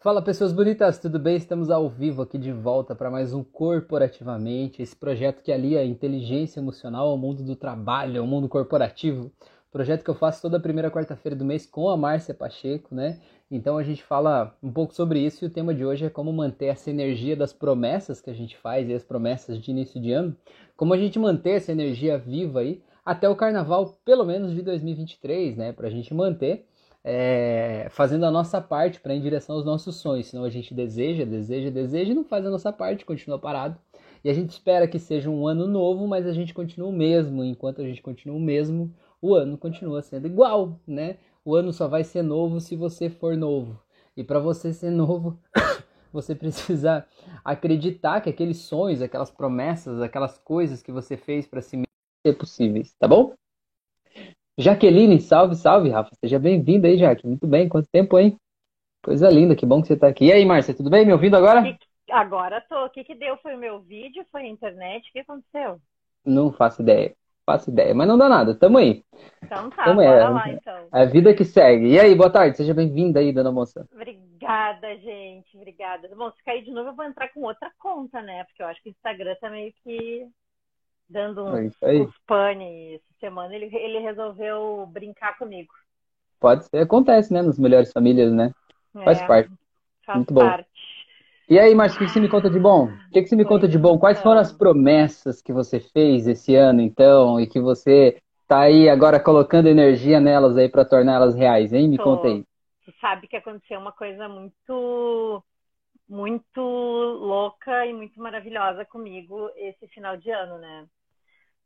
Fala pessoas bonitas, tudo bem? Estamos ao vivo aqui de volta para mais um Corporativamente, esse projeto que alia a inteligência emocional ao mundo do trabalho, ao mundo corporativo. Projeto que eu faço toda primeira quarta-feira do mês com a Márcia Pacheco, né? Então a gente fala um pouco sobre isso e o tema de hoje é como manter essa energia das promessas que a gente faz e as promessas de início de ano, como a gente manter essa energia viva aí até o carnaval, pelo menos de 2023, né? Para a gente manter é, fazendo a nossa parte para ir em direção aos nossos sonhos. Senão a gente deseja, deseja, deseja e não faz a nossa parte, continua parado. E a gente espera que seja um ano novo, mas a gente continua o mesmo. Enquanto a gente continua o mesmo, o ano continua sendo igual, né? O ano só vai ser novo se você for novo. E para você ser novo, você precisa acreditar que aqueles sonhos, aquelas promessas, aquelas coisas que você fez para si mesmo ser possíveis, tá bom? Jaqueline, salve, salve, Rafa. Seja bem-vinda aí, Jaque. Muito bem, quanto tempo, hein? Coisa linda, que bom que você está aqui. E aí, Márcia, tudo bem? Me ouvindo agora? Agora tô. O que, que deu? Foi o meu vídeo? Foi a internet? O que aconteceu? Não faço ideia. Faço ideia, mas não dá nada. Tamo aí. Então tá, Tamo bora aí. lá então. É a vida que segue. E aí, boa tarde. Seja bem-vinda aí, dona moça. Obrigada, gente. Obrigada. Bom, se cair de novo, eu vou entrar com outra conta, né? Porque eu acho que o Instagram tá meio que dando uns, é uns pane essa semana. Ele, ele resolveu brincar comigo. Pode ser, acontece, né? Nas melhores famílias, né? É, faz parte. Faz Muito parte. bom. E aí, Márcio, o que você me conta de bom? O que você me conta de bom? Quais foram as promessas que você fez esse ano, então, e que você tá aí agora colocando energia nelas aí para torná-las reais, hein? Me Tô. conta aí. Você sabe que aconteceu uma coisa muito muito louca e muito maravilhosa comigo esse final de ano, né?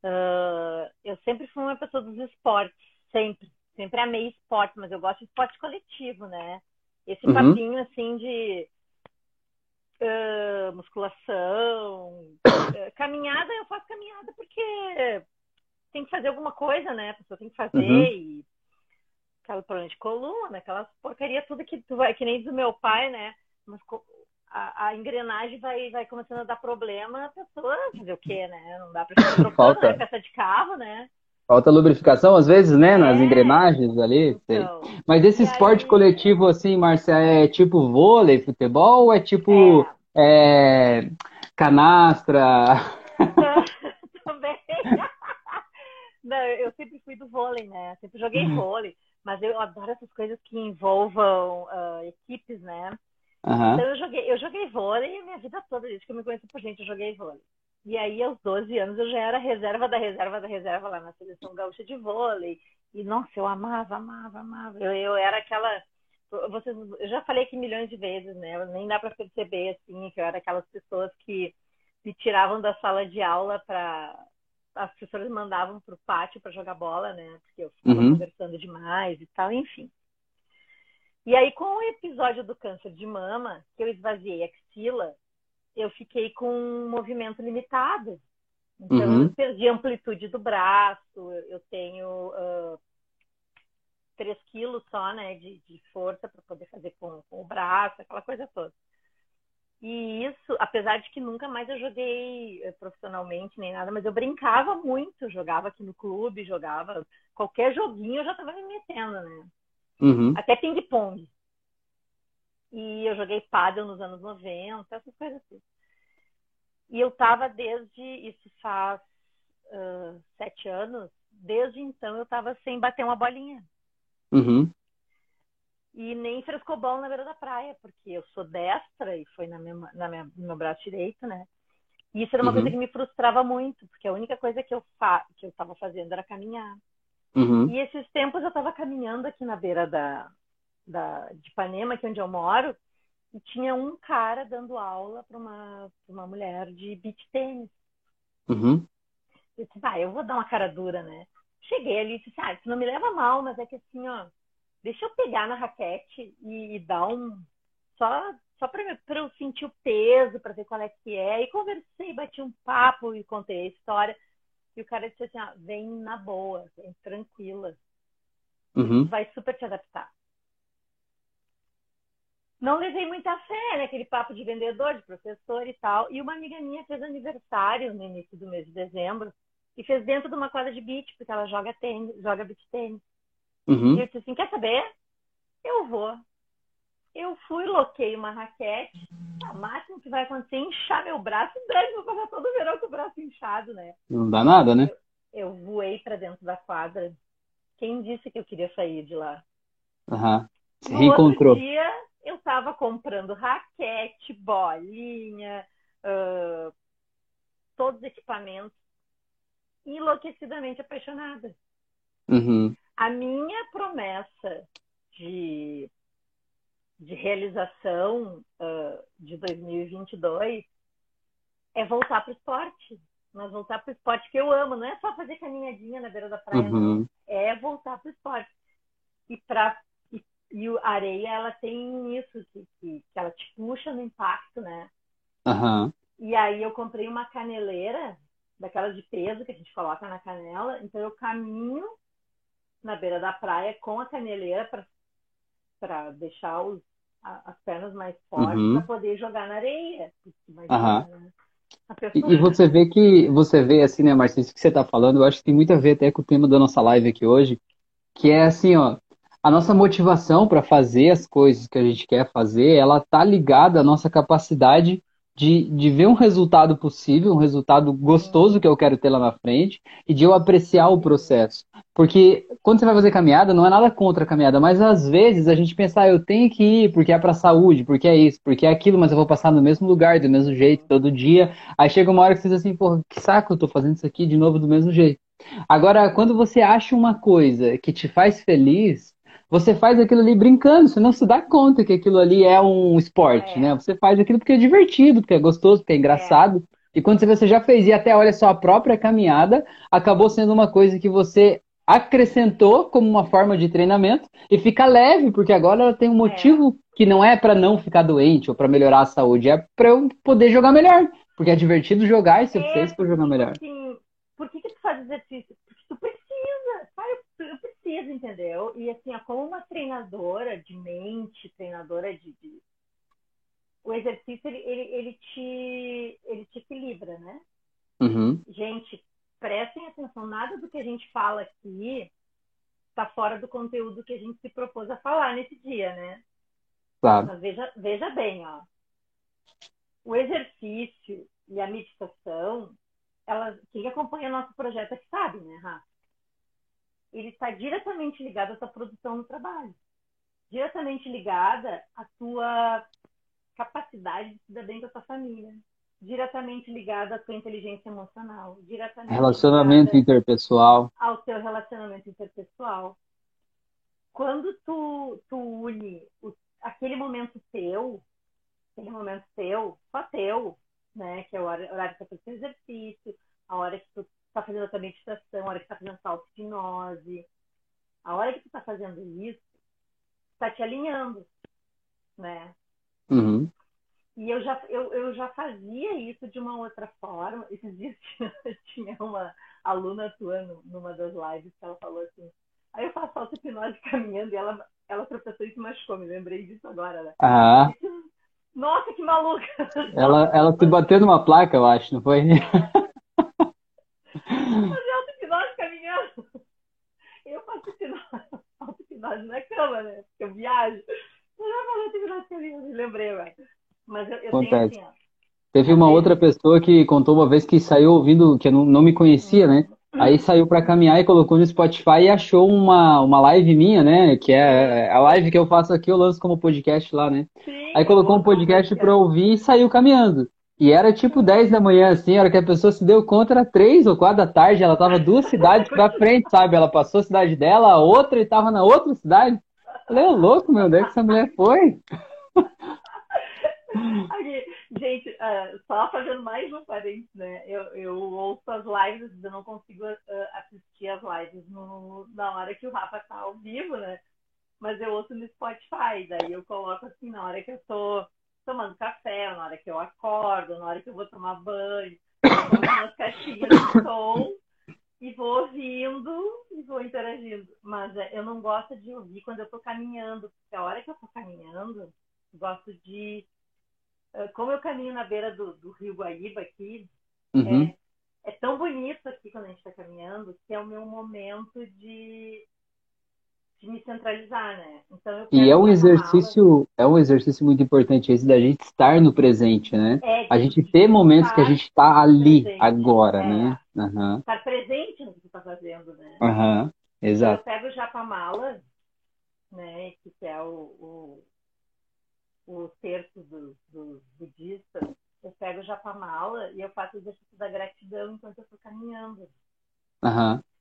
Uh, eu sempre fui uma pessoa dos esportes, sempre. Sempre amei esporte, mas eu gosto de esporte coletivo, né? Esse uhum. papinho, assim, de uh, musculação, uh, caminhada, eu faço caminhada porque tem que fazer alguma coisa, né? A pessoa tem que fazer uhum. e aquela problema de coluna, aquelas porcaria tudo que tu vai, que nem do meu pai, né? Mas a, a, engrenagem vai, vai começando a dar problema, a pessoa fazer o quê, né? Não dá para ficar trocando Falta. Né? peça de carro, né? Falta lubrificação, às vezes, né? Nas é. engrenagens ali. Então, Mas esse esporte aí... coletivo, assim, Márcia, é tipo vôlei, futebol ou é tipo é. É, canastra? Também. Não, eu sempre fui do vôlei, né? Sempre joguei uhum. vôlei. Mas eu adoro essas coisas que envolvam uh, equipes, né? Uhum. Então eu joguei, eu joguei vôlei a minha vida toda, desde que eu me conheço por gente, eu joguei vôlei. E aí, aos 12 anos, eu já era reserva da reserva da reserva lá na seleção gaúcha de vôlei. E, nossa, eu amava, amava, amava. Eu, eu era aquela. Vocês, eu já falei aqui milhões de vezes, né? Nem dá para perceber, assim, que eu era aquelas pessoas que me tiravam da sala de aula para. As professoras mandavam para o pátio para jogar bola, né? Porque eu ficava uhum. conversando demais e tal, enfim. E aí, com o episódio do câncer de mama, que eu esvaziei a axila, eu fiquei com um movimento limitado. Então, uhum. eu perdi a amplitude do braço, eu tenho uh, 3 quilos só, né, de, de força para poder fazer com, com, o braço, aquela coisa toda. E isso, apesar de que nunca mais eu joguei eh, profissionalmente nem nada, mas eu brincava muito, jogava aqui no clube, jogava qualquer joguinho eu já estava me metendo, né? Uhum. Até ping-pong. E eu joguei paddle nos anos 90, essas coisas assim. E eu tava desde, isso faz uh, sete anos, desde então eu tava sem bater uma bolinha. Uhum. E nem frescobol na beira da praia, porque eu sou destra e foi na minha, na minha, no meu braço direito, né? E isso era uma uhum. coisa que me frustrava muito, porque a única coisa que eu, fa que eu tava fazendo era caminhar. Uhum. E esses tempos eu estava caminhando aqui na beira da, da, de Ipanema, aqui onde eu moro, e tinha um cara dando aula para uma, uma mulher de beach tênis. Uhum. Eu disse, ah, eu vou dar uma cara dura, né? Cheguei ali e disse, ah, isso não me leva mal, mas é que assim, ó, deixa eu pegar na raquete e, e dar um. Só, só para eu sentir o peso, para ver qual é que é. E conversei, bati um papo e contei a história. E o cara disse assim, ó, vem na boa, vem tranquila. Uhum. Vai super te adaptar. Não levei muita fé, né? Aquele papo de vendedor, de professor e tal. E uma amiga minha fez aniversário no início do mês de dezembro e fez dentro de uma quadra de beach, porque ela joga tênis, joga beach tênis. Uhum. E eu disse assim, quer saber? Eu vou. Eu fui, loquei uma raquete. O máximo que vai acontecer é inchar meu braço. Dane, vou passar todo o verão com o braço inchado, né? Não dá nada, né? Eu, eu voei para dentro da quadra. Quem disse que eu queria sair de lá? Aham. Se no reencontrou. outro dia, eu estava comprando raquete, bolinha, uh, todos os equipamentos, enlouquecidamente apaixonada. Uhum. A minha promessa de, de realização uh, de 2022 é voltar para o esporte. Mas voltar para o esporte que eu amo. Não é só fazer caminhadinha na beira da praia, uhum. É voltar para o esporte. E, pra, e, e a areia, ela tem isso, que, que, que ela te puxa no impacto, né? Uhum. E aí eu comprei uma caneleira, daquelas de peso que a gente coloca na canela. Então eu caminho na beira da praia com a caneleira para deixar os, a, as pernas mais fortes uhum. para poder jogar na areia. Imagina, uhum. né? E, e, você vê que você vê assim, né, Marcia, isso que você está falando, eu acho que tem muito a ver até com o tema da nossa live aqui hoje, que é assim, ó, a nossa motivação para fazer as coisas que a gente quer fazer, ela tá ligada à nossa capacidade de, de ver um resultado possível, um resultado gostoso que eu quero ter lá na frente e de eu apreciar o processo. Porque quando você vai fazer caminhada, não é nada contra a caminhada, mas às vezes a gente pensa, ah, eu tenho que ir porque é para saúde, porque é isso, porque é aquilo, mas eu vou passar no mesmo lugar, do mesmo jeito, todo dia. Aí chega uma hora que você diz assim, pô, que saco, eu tô fazendo isso aqui de novo do mesmo jeito. Agora, quando você acha uma coisa que te faz feliz, você faz aquilo ali brincando, você não se dá conta que aquilo ali é um esporte, é. né? Você faz aquilo porque é divertido, porque é gostoso, porque é engraçado. É. E quando você, você já fez e até olha só a própria caminhada, acabou sendo uma coisa que você acrescentou como uma forma de treinamento e fica leve, porque agora ela tem um é. motivo é. que não é para não ficar doente ou para melhorar a saúde, é para eu poder jogar melhor. Porque é divertido jogar e você é, fez para jogar melhor. Sim. Por que, que tu faz exercício? Porque tu precisa, sabe? Preciso, entendeu? E assim, como uma treinadora de mente, treinadora de. de... O exercício, ele, ele, ele, te, ele te equilibra, né? Uhum. Gente, prestem atenção, nada do que a gente fala aqui está fora do conteúdo que a gente se propôs a falar nesse dia, né? Claro. Mas veja, veja bem, ó. O exercício e a meditação, ela, quem acompanha nosso projeto aqui sabe, né, Rafa? Ele está diretamente ligado à tua produção no trabalho. Diretamente ligada à tua capacidade de se dar bem com a tua família diretamente ligada à tua inteligência emocional, diretamente relacionamento interpessoal, ao teu relacionamento interpessoal. Quando tu, tu une o, aquele momento teu, aquele momento teu, só teu, né, que é o horário que tu faz exercício, a hora que tu está fazendo a tua meditação, a hora que está fazendo tua auto-hipnose, a hora que tu está fazendo isso, está te alinhando, né? Uhum. E eu já, eu, eu já fazia isso de uma outra forma. Esses dias tinha uma aluna tua numa das lives que ela falou assim: aí eu faço auto-hipnose caminhando e ela, ela tropeçou e se machucou. Me lembrei disso agora, né? Ah. Nossa, que maluca! Ela, ela te bateu numa placa, eu acho, não foi? Fazer auto-hipnose caminhando. Eu faço auto-hipnose na cama, né? Porque eu viajo. Eu já falei auto-hipnose caminhando, lembrei agora. Mas eu, eu Acontece. tenho assim, ó. Teve uma outra pessoa que contou uma vez que saiu ouvindo, que não, não me conhecia, né? Aí saiu para caminhar e colocou no Spotify e achou uma, uma live minha, né? Que é a live que eu faço aqui, eu lanço como podcast lá, né? Sim, Aí colocou um podcast para ouvir e saiu caminhando. E era tipo 10 da manhã, assim, a hora que a pessoa se deu conta, era 3 ou 4 da tarde, ela tava duas cidades pra frente, sabe? Ela passou a cidade dela, a outra e tava na outra cidade. Falei, louco, meu, onde é que essa mulher foi? Gente, uh, só fazendo mais um parênteses, né? Eu, eu ouço as lives, eu não consigo uh, assistir as lives no, na hora que o Rafa tá ao vivo, né? Mas eu ouço no Spotify, daí eu coloco assim, na hora que eu tô tomando café, na hora que eu acordo, na hora que eu vou tomar banho, eu umas caixinhas de som e vou ouvindo e vou interagindo. Mas é, eu não gosto de ouvir quando eu tô caminhando, porque a hora que eu tô caminhando, gosto de ah, como eu caminho na beira do, do rio Guaíba aqui, uhum. é, é, tão bonito aqui quando a gente está caminhando que é o meu momento de, de me centralizar, né? Então, e é um exercício, é um exercício muito importante esse da gente estar no presente, né? É, a gente ter momentos que a gente está ali presente, agora, é. né? Uhum. Estar presente no que está fazendo, né? Uhum. Exato. Eu pego o japamala, né? Que é o, o, o terço dos do budistas. Eu pego o japamala e eu faço o exercício da gratidão enquanto eu estou caminhando. Aham. Uhum.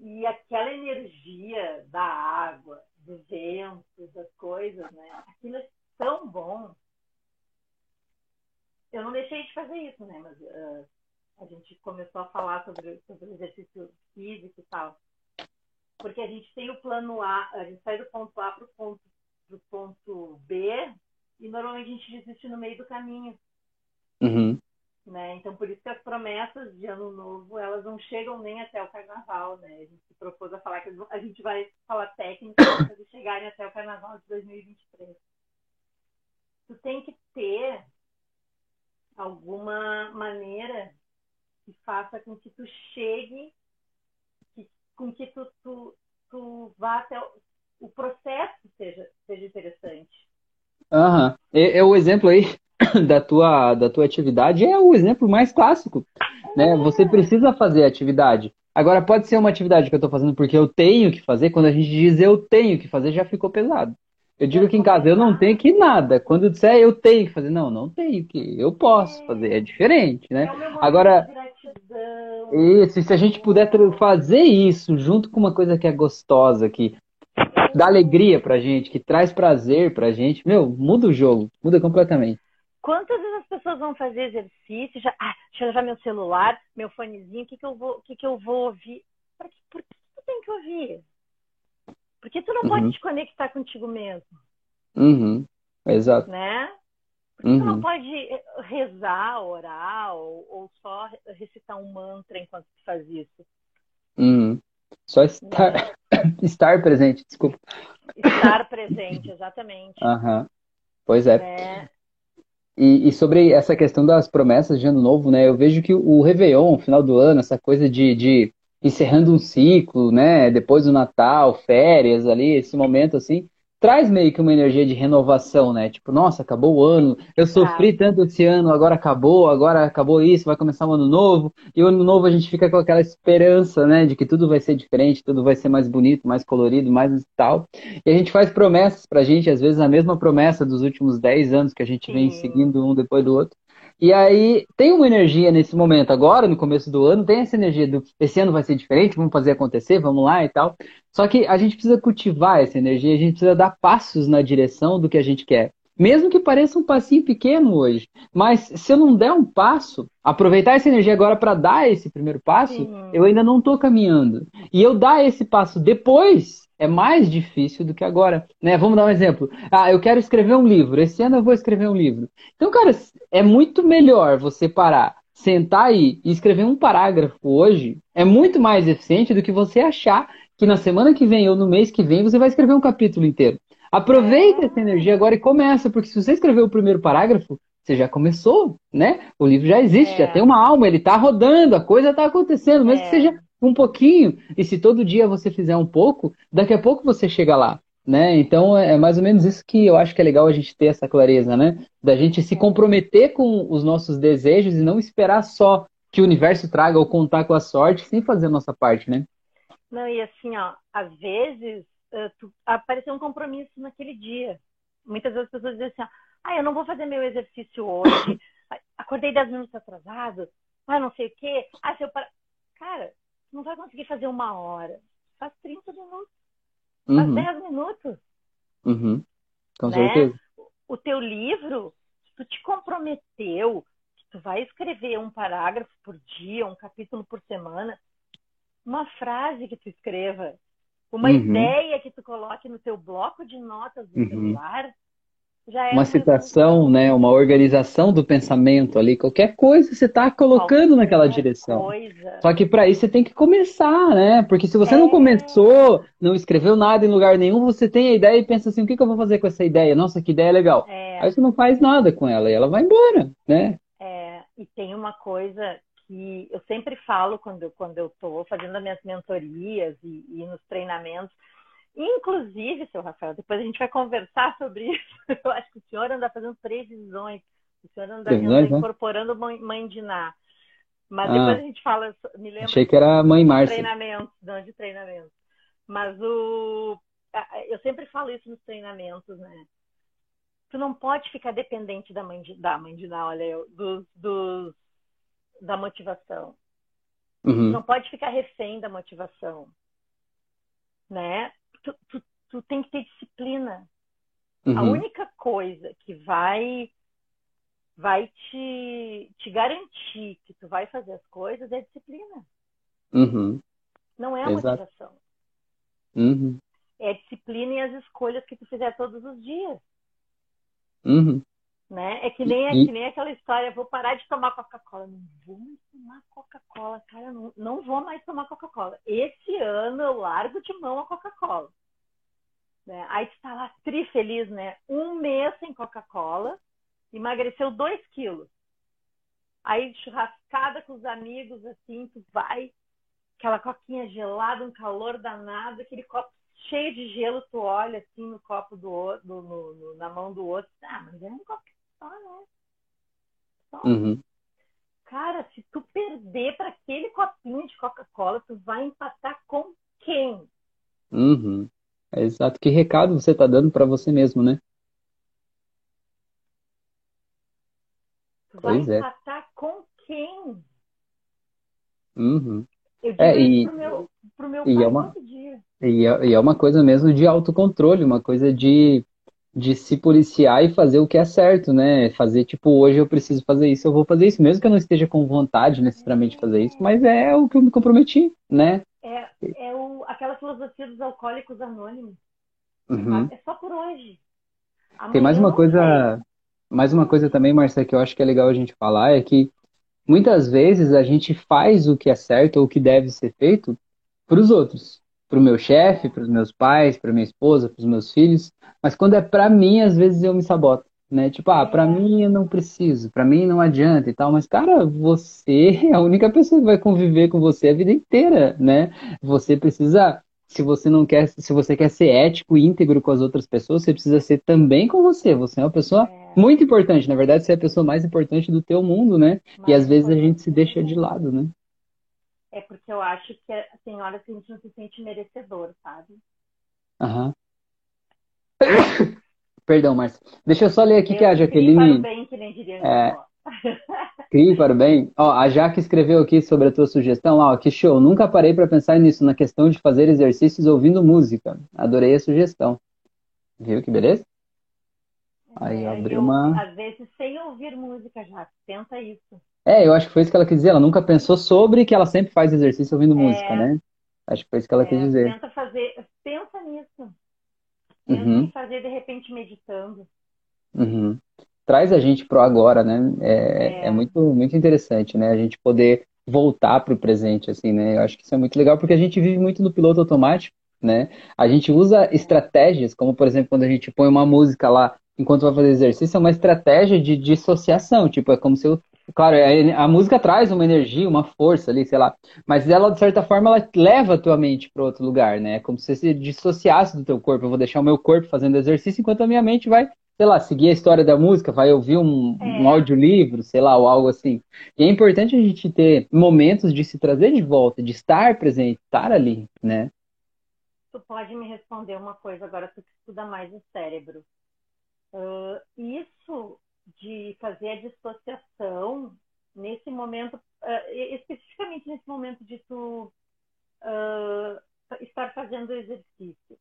E aquela energia da água, do vento, das coisas, né? Aquilo é tão bom. Eu não deixei de fazer isso, né? Mas uh, a gente começou a falar sobre, sobre exercício físico e tal. Porque a gente tem o plano A, a gente sai do ponto A para o ponto, pro ponto B e normalmente a gente desiste no meio do caminho. Uhum. Né? Então, por isso que as promessas de ano novo, elas não chegam nem até o carnaval, né? A gente se propôs a falar que a gente vai falar técnicas para eles chegarem até o carnaval de 2023. Tu tem que ter alguma maneira que faça com que tu chegue, que, com que tu, tu, tu vá até o, o processo seja, seja interessante. Aham. Uhum. É, é o exemplo aí da tua, da tua atividade é o exemplo mais clássico. Né? Você precisa fazer a atividade. Agora, pode ser uma atividade que eu estou fazendo porque eu tenho que fazer. Quando a gente diz eu tenho que fazer, já ficou pesado. Eu digo que em casa eu não tenho que nada. Quando eu disser eu tenho que fazer, não, não tenho que. Eu posso fazer. É diferente, né? É Agora, isso, se a gente puder fazer isso junto com uma coisa que é gostosa, que dá alegria pra gente, que traz prazer pra gente, meu, muda o jogo, muda completamente. Quantas vezes as pessoas vão fazer exercício, já, ah, deixa eu levar meu celular, meu fonezinho, o que, que, eu, vou, o que, que eu vou ouvir? Por que, por que tu tem que ouvir? Porque tu não uhum. pode te conectar contigo mesmo. Uhum. Exato. Né? Porque uhum. tu não uhum. pode eh, rezar, orar, ou, ou, só recitar um mantra enquanto tu faz isso. Uhum. Só estar, né? estar presente, desculpa. Estar presente, exatamente. Uhum. Pois é. é. E, e, sobre essa questão das promessas de ano novo, né? Eu vejo que o Réveillon, final do ano, essa coisa de, de encerrando um ciclo, né? Depois do Natal, férias ali, esse momento assim, traz meio que uma energia de renovação, né? Tipo, nossa, acabou o ano, eu sofri tanto esse ano, agora acabou, agora acabou isso, vai começar um ano novo. E o ano novo a gente fica com aquela esperança, né, de que tudo vai ser diferente, tudo vai ser mais bonito, mais colorido, mais tal. E a gente faz promessas pra gente, às vezes a mesma promessa dos últimos 10 anos que a gente vem seguindo um depois do outro. E aí tem uma energia nesse momento agora, no começo do ano, tem essa energia do esse ano vai ser diferente, vamos fazer acontecer, vamos lá e tal. Só que a gente precisa cultivar essa energia, a gente precisa dar passos na direção do que a gente quer. Mesmo que pareça um passinho pequeno hoje, mas se eu não der um passo, aproveitar essa energia agora para dar esse primeiro passo, Sim. eu ainda não estou caminhando. E eu dar esse passo depois é mais difícil do que agora, né? Vamos dar um exemplo. Ah, eu quero escrever um livro. Esse ano eu vou escrever um livro. Então, cara, é muito melhor você parar, sentar aí e escrever um parágrafo hoje. É muito mais eficiente do que você achar que na semana que vem ou no mês que vem você vai escrever um capítulo inteiro. Aproveita essa energia agora e começa, porque se você escrever o primeiro parágrafo, você já começou, né? O livro já existe, é. já tem uma alma, ele está rodando, a coisa está acontecendo, mesmo é. que seja um pouquinho. E se todo dia você fizer um pouco, daqui a pouco você chega lá. Né? Então é mais ou menos isso que eu acho que é legal a gente ter essa clareza, né? Da gente se comprometer com os nossos desejos e não esperar só que o universo traga ou contar com a sorte sem fazer a nossa parte, né? Não, e assim, ó, às vezes uh, tu, apareceu um compromisso naquele dia. Muitas vezes as pessoas dizem assim, ó, ah, eu não vou fazer meu exercício hoje, acordei 10 minutos atrasado, ah, não sei o quê, ah, se eu para... Cara, não vai conseguir fazer uma hora. Faz 30 minutos. Faz uhum. 10 minutos. Uhum. Com né? certeza. O teu livro, tu te comprometeu que tu vai escrever um parágrafo por dia, um capítulo por semana, uma frase que tu escreva, uma uhum. ideia que tu coloque no teu bloco de notas do uhum. celular, é uma citação, né, uma organização do pensamento ali, qualquer coisa você está colocando qualquer naquela direção. Coisa. Só que para isso você tem que começar, né? Porque se você é... não começou, não escreveu nada em lugar nenhum, você tem a ideia e pensa assim, o que, que eu vou fazer com essa ideia? Nossa, que ideia legal. É... Aí você não faz nada com ela e ela vai embora, né? É, e tem uma coisa que eu sempre falo quando, quando eu estou fazendo as minhas mentorias e, e nos treinamentos, Inclusive, seu Rafael, depois a gente vai conversar sobre isso. Eu acho que o senhor anda fazendo previsões. O senhor anda, anda né? incorporando mãe, mãe de Ná. Mas ah, depois a gente fala. Me lembra achei que era mãe Márcia. Treinamento, não de treinamento. Mas o. Eu sempre falo isso nos treinamentos, né? Tu não pode ficar dependente da mãe de, da mãe de Ná, olha, eu, dos, dos, da motivação. Uhum. Não pode ficar refém da motivação. Né? Tu, tu, tu tem que ter disciplina. Uhum. A única coisa que vai vai te, te garantir que tu vai fazer as coisas é a disciplina. Uhum. Não é a Exato. motivação. Uhum. É a disciplina e as escolhas que tu fizer todos os dias. Uhum. Né? É que nem, é que nem aquela história, vou parar de tomar Coca-Cola. Não vou mais tomar Coca-Cola, cara, não, não vou mais tomar Coca-Cola. Esse ano eu largo de mão a Coca-Cola. Né? Aí tu tá lá tri feliz, né? Um mês sem Coca-Cola, emagreceu 2 quilos. Aí churrascada com os amigos, assim, tu vai, aquela coquinha gelada, um calor danado, aquele copo cheio de gelo, tu olha assim no copo do outro, no, no, na mão do outro, ah, mas é um copo só, né? Só. Uhum. Cara, se tu perder para aquele copinho de Coca-Cola, tu vai empatar com quem? Uhum. É exato. Que recado você tá dando para você mesmo, né? Tu vai pois é. empatar é. com quem? Uhum. Eu digo é, e, pro meu, pro meu e é uma. E é, e é uma coisa mesmo de autocontrole, uma coisa de, de se policiar e fazer o que é certo, né? Fazer, tipo, hoje eu preciso fazer isso, eu vou fazer isso, mesmo que eu não esteja com vontade necessariamente de fazer isso, mas é o que eu me comprometi, né? É, é o, aquela filosofia dos alcoólicos anônimos. Uhum. É só por hoje. Amanhã Tem mais uma coisa, mais uma coisa também, Marcia, que eu acho que é legal a gente falar, é que muitas vezes a gente faz o que é certo ou o que deve ser feito para os outros, para o meu chefe, para os meus pais, para minha esposa, para os meus filhos, mas quando é para mim, às vezes eu me saboto, né? Tipo, ah, para mim eu não preciso, para mim não adianta e tal, mas cara, você é a única pessoa que vai conviver com você a vida inteira, né? Você precisa se você não quer, se você quer ser ético e íntegro com as outras pessoas, você precisa ser também com você. Você é uma pessoa é. muito importante. Na verdade, você é a pessoa mais importante do teu mundo, né? Mais e às vezes a gente se deixa de lado, né? É porque eu acho que tem horas que a gente não se sente merecedor, sabe? Aham. Perdão, Márcia. Deixa eu só ler aqui eu que a Jaqueline. Bem, que nem diria é... Crie para o bem. Ó, a Jaque escreveu aqui sobre a tua sugestão. Ó, que show. Nunca parei para pensar nisso, na questão de fazer exercícios ouvindo música. Adorei a sugestão. Viu que beleza? Aí é, abriu uma. Às vezes sem ouvir música, já. Tenta isso. É, eu acho que foi isso que ela quis dizer. Ela nunca pensou sobre que ela sempre faz exercício ouvindo é... música, né? Acho que foi isso que ela é, quis dizer. Tenta fazer. Pensa nisso. Uhum. fazer de repente meditando. Uhum traz a gente pro agora, né? É, é. é muito, muito interessante, né? A gente poder voltar para o presente, assim, né? Eu acho que isso é muito legal porque a gente vive muito no piloto automático, né? A gente usa estratégias, como por exemplo quando a gente põe uma música lá enquanto vai fazer exercício, é uma estratégia de dissociação, tipo, é como se eu Claro, é, a música traz uma energia, uma força ali, sei lá. Mas ela, de certa forma, ela leva a tua mente para outro lugar, né? É como se você se dissociasse do teu corpo. Eu vou deixar o meu corpo fazendo exercício enquanto a minha mente vai sei lá, seguir a história da música, vai ouvir um, é. um audiolivro, sei lá, ou algo assim. E é importante a gente ter momentos de se trazer de volta, de estar presente, estar ali, né? Tu pode me responder uma coisa agora, tu que estuda mais o cérebro. Uh, isso de fazer a dissociação nesse momento, uh, especificamente nesse momento de tu uh, estar fazendo exercício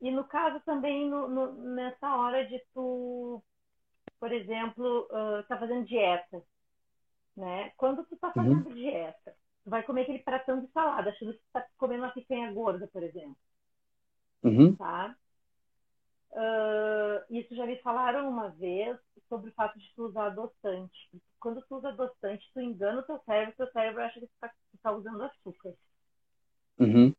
e no caso também no, no, nessa hora de tu, por exemplo, uh, tá fazendo dieta, né? Quando tu tá fazendo uhum. dieta, tu vai comer aquele pratão de salada, achando que tu tá comendo uma picanha gorda, por exemplo. Uhum. Tá? Uh, isso já me falaram uma vez sobre o fato de tu usar adoçante. Quando tu usa adoçante, tu engana o teu cérebro, teu cérebro acha que tu tá, tu tá usando açúcar. Uhum.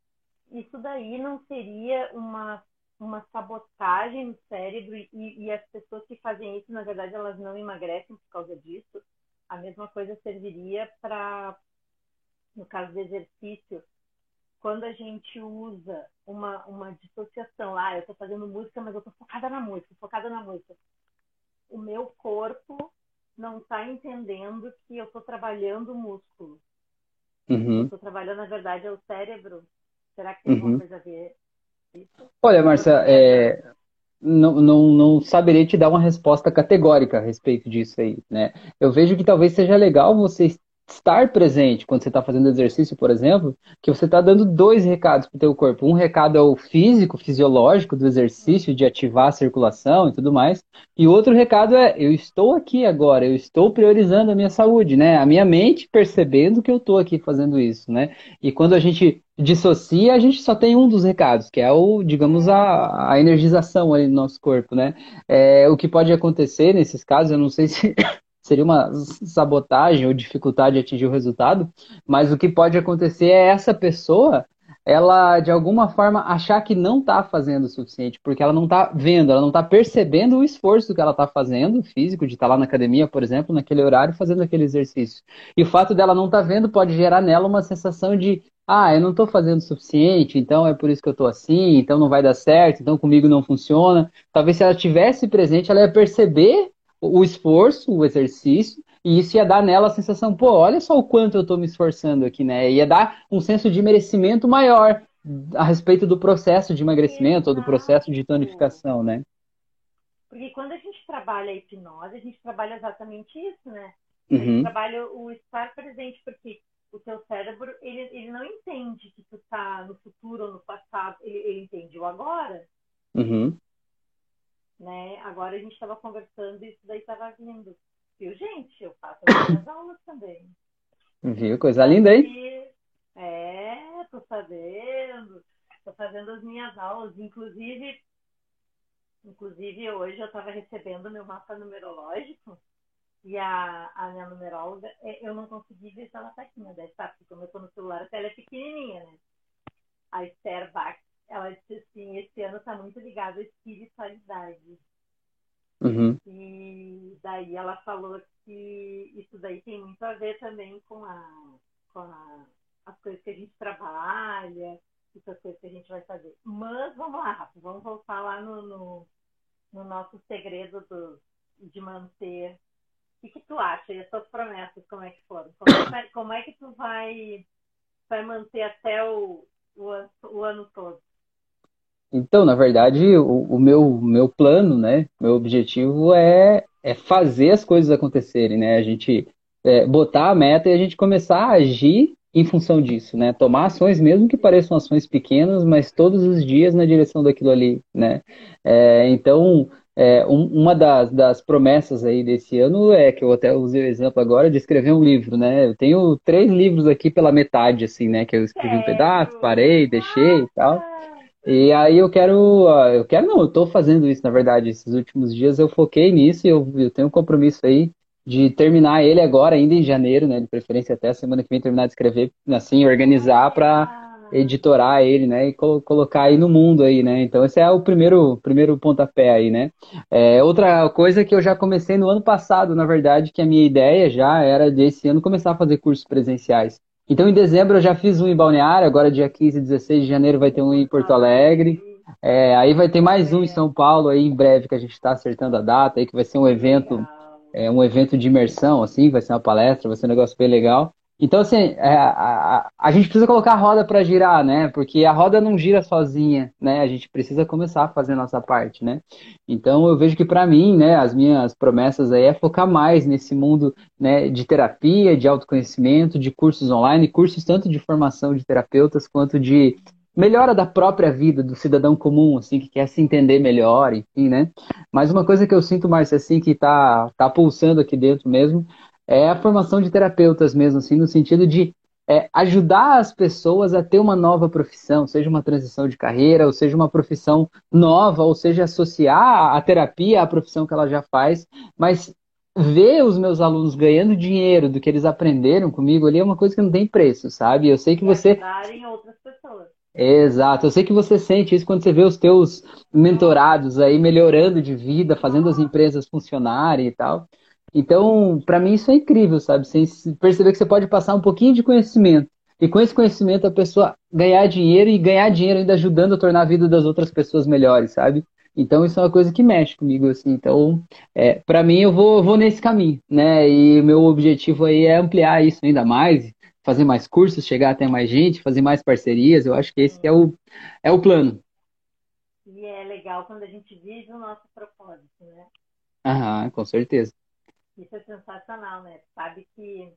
Isso daí não seria uma uma sabotagem no cérebro e, e, as pessoas que fazem isso, na verdade, elas não emagrecem por causa disso. A mesma coisa serviria para, no caso do exercício, quando a gente usa uma, uma dissociação, ah, eu estou fazendo música, mas eu estou focada na música, focada na música. O meu corpo não está entendendo que eu estou trabalhando o músculo. Uhum. Eu estou trabalhando, na verdade, é o cérebro. Será que tem uhum. alguma coisa a ver isso? Olha, Marcia, é, não, não, não saberia te dar uma resposta categórica a respeito disso aí, né? Eu vejo que talvez seja legal você estar presente quando você está fazendo exercício, por exemplo, que você está dando dois recados para o teu corpo. Um recado é o físico, fisiológico do exercício, de ativar a circulação e tudo mais. E outro recado é, eu estou aqui agora, eu estou priorizando a minha saúde, né? A minha mente percebendo que eu estou aqui fazendo isso, né? E quando a gente dissocia, a gente só tem um dos recados, que é o, digamos, a, a energização ali no nosso corpo, né? É, o que pode acontecer nesses casos, eu não sei se seria uma sabotagem ou dificuldade de atingir o resultado, mas o que pode acontecer é essa pessoa ela de alguma forma achar que não está fazendo o suficiente, porque ela não está vendo, ela não está percebendo o esforço que ela está fazendo, físico, de estar tá lá na academia, por exemplo, naquele horário, fazendo aquele exercício. E o fato dela não estar tá vendo pode gerar nela uma sensação de ah, eu não estou fazendo o suficiente, então é por isso que eu estou assim, então não vai dar certo, então comigo não funciona. Talvez se ela tivesse presente, ela ia perceber o esforço, o exercício, e isso ia dar nela a sensação, pô, olha só o quanto eu estou me esforçando aqui, né? Ia dar um senso de merecimento maior a respeito do processo de emagrecimento Exato. ou do processo de tonificação, né? Porque quando a gente trabalha a hipnose, a gente trabalha exatamente isso, né? A gente uhum. trabalha o estar presente, porque o teu cérebro, ele, ele não entende que tu está no futuro ou no passado, ele, ele entende o agora. Uhum né? Agora a gente estava conversando e isso daí estava vindo. Viu, gente? Eu faço as minhas aulas também. Viu? Coisa linda, hein? É, tô sabendo. Tô fazendo as minhas aulas. Inclusive, inclusive hoje eu estava recebendo meu mapa numerológico e a, a minha numeróloga, é, eu não consegui ver se ela tá aqui, né? Deve estar, porque como eu tô no celular, a tela é pequenininha, né? A Esther Bach ela disse assim, esse ano está muito ligado à espiritualidade. Uhum. E daí ela falou que isso daí tem muito a ver também com, a, com a, as coisas que a gente trabalha, essas coisas que a gente vai fazer. Mas vamos lá, vamos voltar lá no, no, no nosso segredo do, de manter. O que, que tu acha? E as tuas promessas, como é que foram? Como é, como é que tu vai, vai manter até o, o, o ano todo? Então, na verdade, o, o, meu, meu plano, né, meu objetivo é, é fazer as coisas acontecerem, né? A gente é, botar a meta e a gente começar a agir em função disso, né? Tomar ações, mesmo que pareçam ações pequenas, mas todos os dias na direção daquilo ali, né? É, então, é, um, uma das, das promessas aí desse ano é que eu até usei o exemplo agora de escrever um livro, né? Eu tenho três livros aqui pela metade, assim, né? Que eu escrevi um pedaço, parei, deixei e tal. E aí eu quero, eu quero não, eu estou fazendo isso, na verdade, esses últimos dias eu foquei nisso e eu, eu tenho um compromisso aí de terminar ele agora, ainda em janeiro, né, de preferência até a semana que vem terminar de escrever, assim, organizar para editorar ele, né, e colo colocar aí no mundo aí, né, então esse é o primeiro, primeiro pontapé aí, né. É, outra coisa que eu já comecei no ano passado, na verdade, que a minha ideia já era desse ano começar a fazer cursos presenciais. Então, em dezembro eu já fiz um em Balneário, agora dia 15 e 16 de janeiro vai ter um em Porto Alegre. É, aí vai ter mais um em São Paulo aí em breve que a gente está acertando a data aí que vai ser um evento, é, um evento de imersão assim, vai ser uma palestra, vai ser um negócio bem legal. Então, assim, é, a, a, a, gente precisa colocar a roda para girar, né? Porque a roda não gira sozinha, né? A gente precisa começar a fazer a nossa parte, né? Então, eu vejo que para mim, né, as minhas promessas aí é focar mais nesse mundo né, de terapia, de autoconhecimento, de cursos online, cursos tanto de formação de terapeutas quanto de melhora da própria vida do cidadão comum, assim, que quer se entender melhor, enfim, né? Mas uma coisa que eu sinto, mais assim, que tá, tá pulsando aqui dentro mesmo, é a formação de terapeutas mesmo, assim, no sentido de é, ajudar as pessoas a ter uma nova profissão, seja uma transição de carreira, ou seja uma profissão nova, ou seja associar a terapia à profissão que ela já faz, mas ver os meus alunos ganhando dinheiro do que eles aprenderam comigo ali é uma coisa que não tem preço, sabe? Eu sei que você outras pessoas. Exato, eu sei que você sente isso quando você vê os teus mentorados aí melhorando de vida, fazendo as empresas funcionarem e tal. Então, para mim isso é incrível, sabe? Você perceber que você pode passar um pouquinho de conhecimento e com esse conhecimento a pessoa ganhar dinheiro e ganhar dinheiro ainda ajudando a tornar a vida das outras pessoas melhores, sabe? Então isso é uma coisa que mexe comigo, assim. Então, é, para mim eu vou, vou nesse caminho, né? E meu objetivo aí é ampliar isso ainda mais, fazer mais cursos, chegar até mais gente, fazer mais parcerias. Eu acho que esse é o, é o plano. E é legal quando a gente vive o nosso propósito, né? Aham, com certeza. Isso é sensacional, né? Sabe que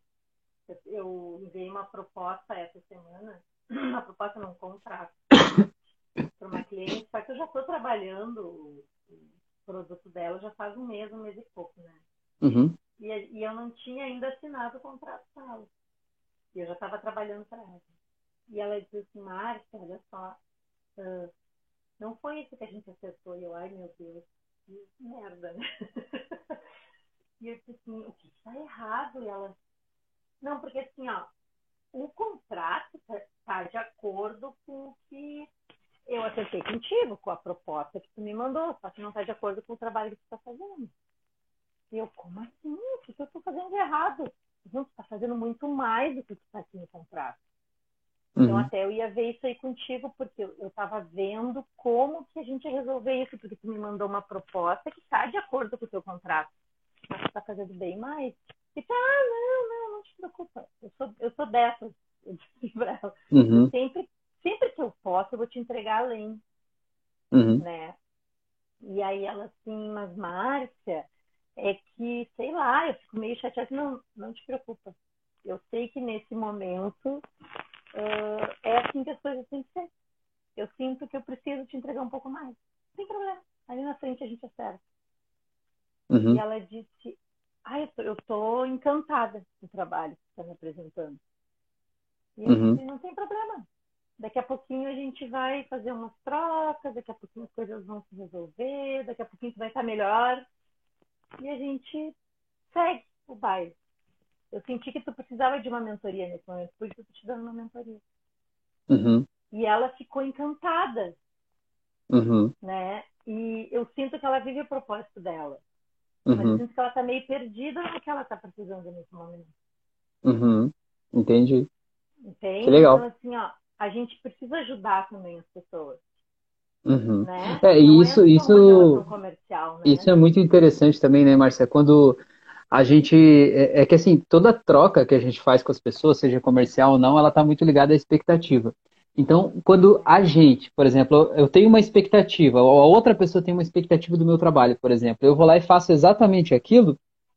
eu enviei uma proposta essa semana, uma proposta não, um contrato, para uma cliente, só que eu já estou trabalhando o produto dela já faz um mês, um mês e pouco, né? Uhum. E, e, eu não tinha ainda assinado o contrato com ela. E eu já estava trabalhando para ela. E ela disse assim, Márcia, olha só, uh, não foi isso que a gente acertou. E eu, ai meu Deus, que merda, né? e eu disse assim, o que está errado? E ela, não, porque assim, ó, o contrato está tá de acordo com o que eu acertei contigo, com a proposta que tu me mandou, só que não está de acordo com o trabalho que tu está fazendo. E eu, como assim? O que eu estou fazendo de errado? Não, tu está fazendo muito mais do que está aqui no contrato. Então, uhum. Então, até eu ia ver isso aí contigo, porque eu estava vendo como que a gente ia resolver isso, porque tu me mandou uma proposta que está de acordo com o teu contrato. Tu está fazendo bem mais. E tu, ah, não, não, não te preocupa. Eu sou, eu sou dessas. Eu disse pra ela. Uhum. Sempre, sempre que eu posso, eu vou te entregar além. Uhum. Né? E aí ela assim, mas Márcia, é que, sei lá, eu fico meio chateada. Não, não te preocupa. Eu sei que nesse momento uh, é assim que as coisas têm que ser. Eu sinto que eu preciso te entregar um pouco mais. Tem problema. Ali na frente a gente acerta. Uhum. E ela disse, ah, eu tô encantada com o trabalho que está me apresentando. E eu uhum. disse, não tem problema. Daqui a pouquinho a gente vai fazer umas trocas, daqui a pouquinho as coisas vão se resolver, daqui a pouquinho vai estar melhor. E a gente segue o baile. Eu senti que tu precisava de uma mentoria nesse momento, por isso eu tô te dando uma mentoria. Uhum. E ela ficou encantada. Uhum. Né? E eu sinto que ela vive o propósito dela. Uhum. Mas ela está meio perdida no que ela está precisando nesse momento. Uhum. Entendi. Entende? Que legal. Então, assim, ó, a gente precisa ajudar também as pessoas. Uhum. Né? É, isso, é isso, né? isso é muito interessante também, né, Marcia? Quando a gente. É, é, que assim, toda troca que a gente faz com as pessoas, seja comercial ou não, ela está muito ligada à expectativa. Então, quando a gente, por exemplo, eu tenho uma expectativa, ou a outra pessoa tem uma expectativa do meu trabalho, por exemplo, eu vou lá e faço exatamente aquilo,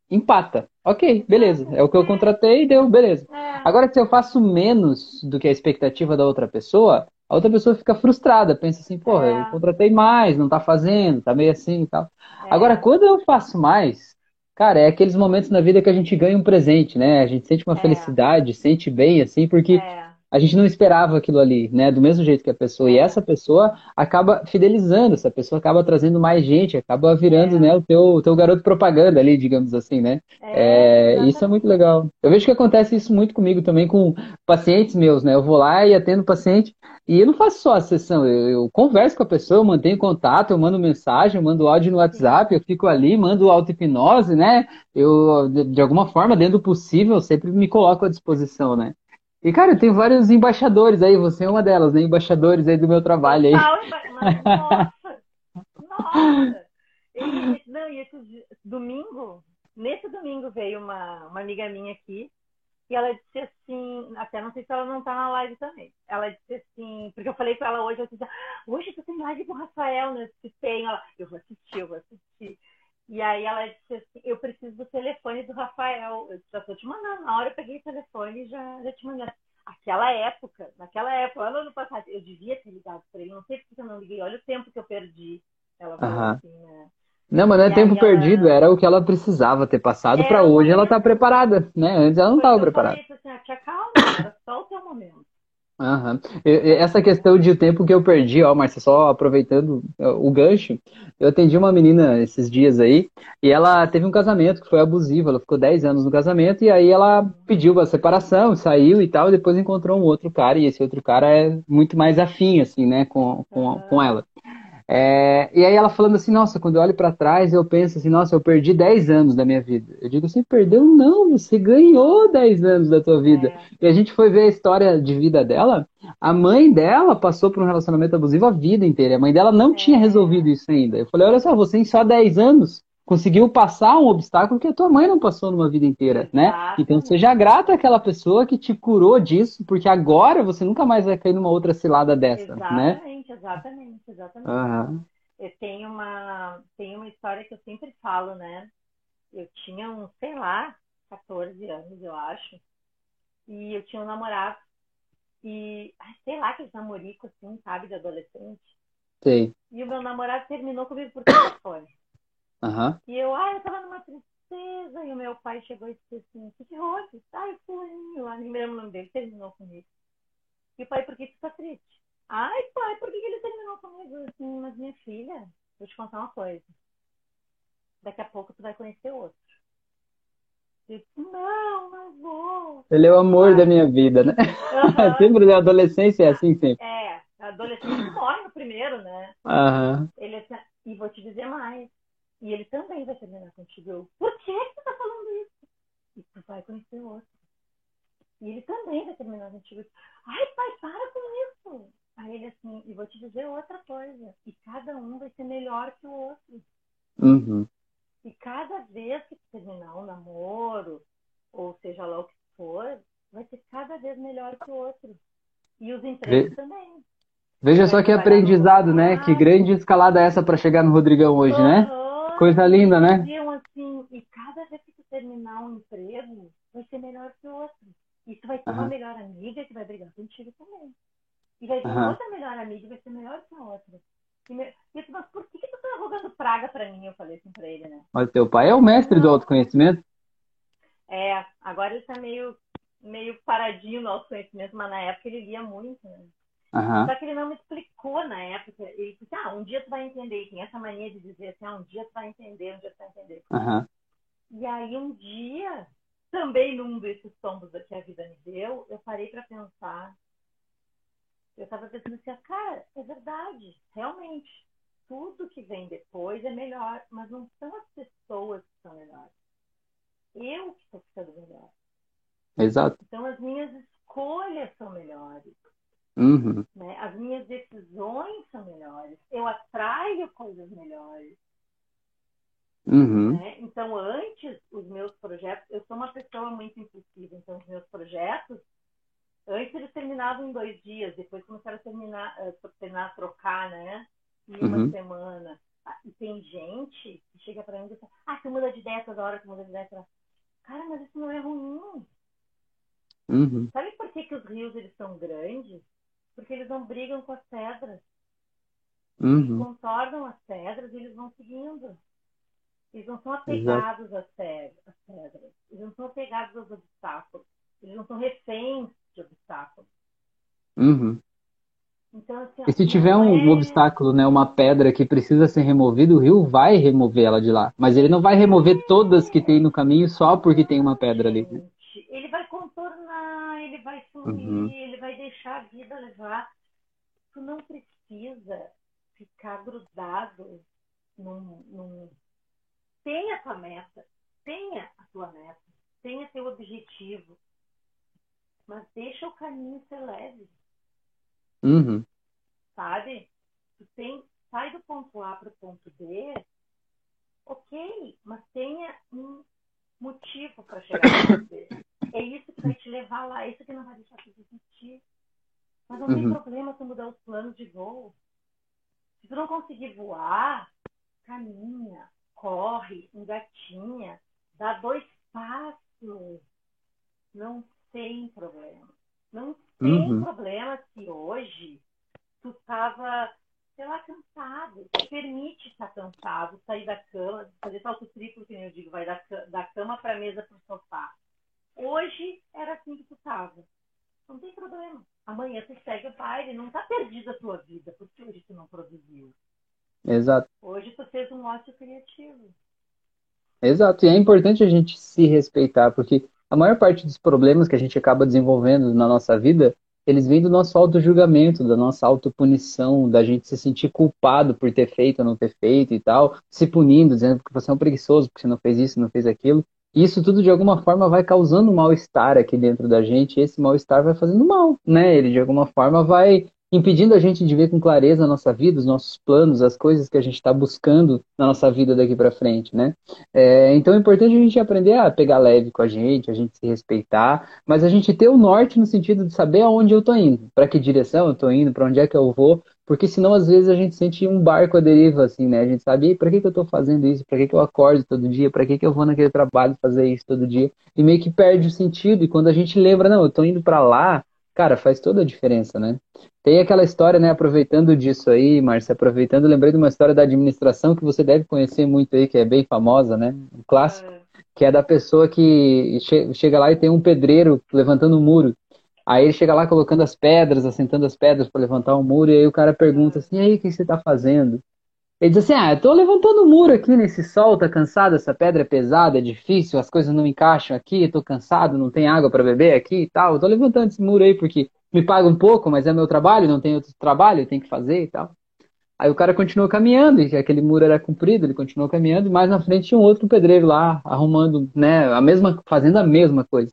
empata. Ok, beleza. É o que eu contratei e deu, beleza. É. Agora, se eu faço menos do que a expectativa da outra pessoa, a outra pessoa fica frustrada, pensa assim, porra, é. eu contratei mais, não tá fazendo, tá meio assim e tal. É. Agora, quando eu faço mais, cara, é aqueles momentos na vida que a gente ganha um presente, né? A gente sente uma é. felicidade, sente bem, assim, porque é a gente não esperava aquilo ali, né? Do mesmo jeito que a pessoa. E essa pessoa acaba fidelizando, essa pessoa acaba trazendo mais gente, acaba virando, é. né, o teu, teu garoto propaganda ali, digamos assim, né? É, é, isso é muito legal. Eu vejo que acontece isso muito comigo também com pacientes meus, né? Eu vou lá e atendo o paciente e eu não faço só a sessão, eu, eu converso com a pessoa, eu mantenho contato, eu mando mensagem, eu mando áudio no WhatsApp, eu fico ali, mando auto-hipnose, né? Eu, de, de alguma forma, dentro do possível, sempre me coloco à disposição, né? E, cara, eu tenho vários embaixadores aí, você é uma delas, né? Embaixadores aí do meu trabalho aí. Nossa! Nossa! E, não, e esse domingo, nesse domingo veio uma, uma amiga minha aqui, e ela disse assim, até não sei se ela não tá na live também. Ela disse assim, porque eu falei com ela hoje, eu disse, ah, hoje tu tem live com o Rafael, né? Tem, ela, eu vou assistir, eu vou assistir. E aí ela disse assim, eu preciso do telefone do Rafael. Eu já estou te mandando. Na hora eu peguei o telefone e já, já te mandei. Aquela época, naquela época, ano, passado, eu devia ter ligado para ele. Não sei porque eu não liguei. Olha o tempo que eu perdi. Ela falou uhum. assim, né? Não, mas não é e tempo perdido, ela... era o que ela precisava ter passado é, para hoje ela tá preparada, né? Antes ela não estava preparada. Falei, assim, ah, te acalma, era só o teu momento. Uhum. Essa questão de tempo que eu perdi, ó, Marcia, só aproveitando o gancho, eu atendi uma menina esses dias aí, e ela teve um casamento que foi abusivo, ela ficou 10 anos no casamento, e aí ela pediu a separação, saiu e tal, e depois encontrou um outro cara, e esse outro cara é muito mais afim, assim, né, com, com, com ela. É, e aí ela falando assim, nossa, quando eu olho para trás, eu penso assim, nossa, eu perdi 10 anos da minha vida. Eu digo, você perdeu? Não, você ganhou 10 anos da tua vida. É. E a gente foi ver a história de vida dela. A mãe dela passou por um relacionamento abusivo a vida inteira. A mãe dela não é. tinha resolvido isso ainda. Eu falei, olha só, você em só 10 anos conseguiu passar um obstáculo que a tua mãe não passou numa vida inteira, né? Então seja grata àquela pessoa que te curou disso, porque agora você nunca mais vai cair numa outra cilada dessa, exatamente, né? Exatamente, exatamente, exatamente. Uhum. Eu tenho uma, tenho uma história que eu sempre falo, né? Eu tinha um, sei lá, 14 anos, eu acho, e eu tinha um namorado e, sei lá, aquele namorico assim, sabe, de adolescente. Sim. E o meu namorado terminou comigo por telefone. Uhum. E eu, ah, eu tava numa tristeza. E o meu pai chegou e disse assim: O que houve? Ah, eu fui lá, nem lembro o nome dele, terminou comigo. E o pai, por que tu tá triste? Ai, pai, por que ele terminou comigo? Assim, mas minha filha, vou te contar uma coisa. Daqui a pouco tu vai conhecer outro. Eu disse, não, não vou. Ele é o amor da minha vida, né? Uhum. sempre na adolescência é assim, sempre. É, a adolescente morre no primeiro, né? Uhum. Ele, é e vou te dizer mais e ele também vai terminar contigo. Eu, por que você tá falando isso? E tu vai conhecer outro. E ele também vai terminar contigo. Ai, pai, para com isso. Aí ele assim, e vou te dizer outra coisa. E cada um vai ser melhor que o outro. Uhum. E cada vez que terminar um namoro, ou seja lá o que for, vai ser cada vez melhor que o outro. E os empregos Ve... também. Veja só que aprendizado, né? Que grande escalada é essa para chegar no Rodrigão hoje, uhum. né? Coisa linda, né? Diziam assim, e cada vez que tu terminar um emprego, vai ser melhor que o outro. E tu vai ter uhum. uma melhor amiga que vai brigar contigo também. E vai ter uhum. outra melhor amiga e vai ser melhor que a outra. E eu disse, mas por que, que tu tá rogando praga pra mim? Eu falei assim pra ele, né? Mas teu pai é o mestre do autoconhecimento? É, agora ele tá meio, meio paradinho no autoconhecimento, mas na época ele lia muito, né? Uhum. Só que ele não me explicou na época. Ele disse, ah, um dia tu vai entender. E tem essa mania de dizer assim, ah, um dia tu vai entender, um dia tu vai entender. Uhum. E aí um dia, também num desses tombos que a vida me deu, eu parei para pensar. Eu tava pensando assim, cara, é verdade, realmente. Tudo que vem depois é melhor, mas não são as pessoas que são melhores. Eu que estou ficando melhor. Exato. Então as minhas escolhas são melhores. Uhum. Né? As minhas decisões são melhores. Eu atraio coisas melhores. Uhum. Né? Então, antes, os meus projetos, eu sou uma pessoa muito impulsiva, então os meus projetos, antes eles terminavam em dois dias, depois começaram a terminar, a, terminar a trocar, né? Em uma uhum. semana. Ah, e tem gente que chega para mim e diz, ah, você muda de ideia toda hora, você muda de ideia toda Cara, mas isso não é ruim. Uhum. Sabe por que, que os rios eles são grandes? Porque eles não brigam com as pedras. Uhum. Contornam as pedras e eles vão seguindo. Eles não são apegados às pedras, Eles não são apegados aos obstáculos. Eles não são reféns de obstáculos. Uhum. Então, assim, e se tiver um é... obstáculo, né, uma pedra que precisa ser removida, o rio vai remover ela de lá. Mas ele não vai remover todas que tem no caminho só porque tem uma pedra ali. Contornar, ele vai fluir, uhum. ele vai deixar a vida levar. Tu não precisa ficar grudado num, num... Tenha a tua meta, tenha a tua meta, tenha teu objetivo, mas deixa o caminho ser leve. Uhum. Sabe? Tu tem, sai do ponto A para o ponto B, ok, mas tenha um motivo para chegar no ponto B. É isso que vai te levar lá, é isso que não vai deixar de existir. Mas não uhum. tem problema tu mudar os planos de voo. Se tu não conseguir voar, caminha, corre, engatinha, dá dois passos. Não tem problema. Não tem uhum. problema se hoje tu estava, sei lá, cansado. Permite estar cansado, sair da cama, fazer salto triplo, que eu digo, vai da, da cama para a mesa para o sofá. Hoje era assim que tu estava. Não tem problema. Amanhã tu segue o baile, não está perdida a tua vida, porque hoje tu não produziu. Exato. Hoje tu fez um ócio criativo. Exato. E é importante a gente se respeitar, porque a maior parte dos problemas que a gente acaba desenvolvendo na nossa vida eles vêm do nosso auto-julgamento, da nossa autopunição, da gente se sentir culpado por ter feito ou não ter feito e tal, se punindo, dizendo que você é um preguiçoso, porque você não fez isso, não fez aquilo. Isso tudo de alguma forma vai causando mal-estar aqui dentro da gente, e esse mal-estar vai fazendo mal, né? Ele de alguma forma vai impedindo a gente de ver com clareza a nossa vida, os nossos planos, as coisas que a gente está buscando na nossa vida daqui para frente, né? É, então é importante a gente aprender a pegar leve com a gente, a gente se respeitar, mas a gente ter o norte no sentido de saber aonde eu estou indo, para que direção eu estou indo, para onde é que eu vou, porque senão às vezes a gente sente um barco à deriva, assim, né? A gente sabe, para que, que eu estou fazendo isso? Para que, que eu acordo todo dia? Para que, que eu vou naquele trabalho fazer isso todo dia? E meio que perde o sentido. E quando a gente lembra, não, eu estou indo para lá, cara, faz toda a diferença, né? Tem aquela história, né, aproveitando disso aí, Márcia, aproveitando, lembrei de uma história da administração que você deve conhecer muito aí, que é bem famosa, né? Um clássico, é. que é da pessoa que che chega lá e tem um pedreiro levantando um muro. Aí ele chega lá colocando as pedras, assentando as pedras para levantar o um muro, e aí o cara pergunta assim, e aí, o que você está fazendo? Ele diz assim, ah, eu tô levantando o um muro aqui nesse sol, tá cansado, essa pedra é pesada, é difícil, as coisas não encaixam aqui, tô cansado, não tem água para beber aqui e tal. Eu tô levantando esse muro aí porque me paga um pouco, mas é meu trabalho, não tem outro trabalho, tem que fazer e tal. Aí o cara continuou caminhando, e aquele muro era comprido, ele continuou caminhando, e mais na frente tinha um outro pedreiro lá, arrumando, né, a mesma, fazendo a mesma coisa.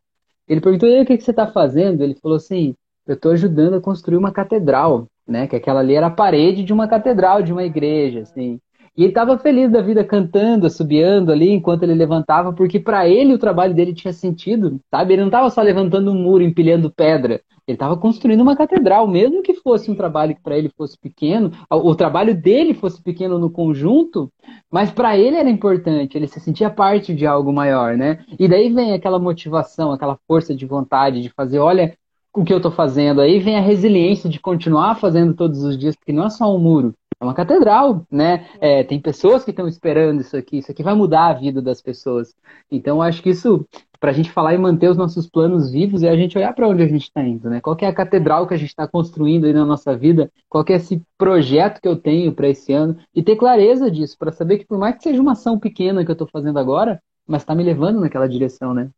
Ele perguntou, e aí, o que, que você está fazendo? Ele falou assim, eu estou ajudando a construir uma catedral né? Que aquela ali era a parede de uma catedral, de uma igreja, assim. E ele estava feliz da vida cantando, assobiando ali enquanto ele levantava, porque para ele o trabalho dele tinha sentido, sabe? Ele não estava só levantando um muro, empilhando pedra. Ele estava construindo uma catedral, mesmo que fosse um trabalho que para ele fosse pequeno, o trabalho dele fosse pequeno no conjunto, mas para ele era importante, ele se sentia parte de algo maior, né? E daí vem aquela motivação, aquela força de vontade de fazer, olha, o que eu estou fazendo. Aí vem a resiliência de continuar fazendo todos os dias, porque não é só um muro, é uma catedral, né? É, tem pessoas que estão esperando isso aqui, isso aqui vai mudar a vida das pessoas. Então, acho que isso, para a gente falar e manter os nossos planos vivos, é a gente olhar para onde a gente está indo, né? Qual é a catedral que a gente está construindo aí na nossa vida? Qual é esse projeto que eu tenho para esse ano? E ter clareza disso, para saber que por mais que seja uma ação pequena que eu estou fazendo agora, mas está me levando naquela direção, né?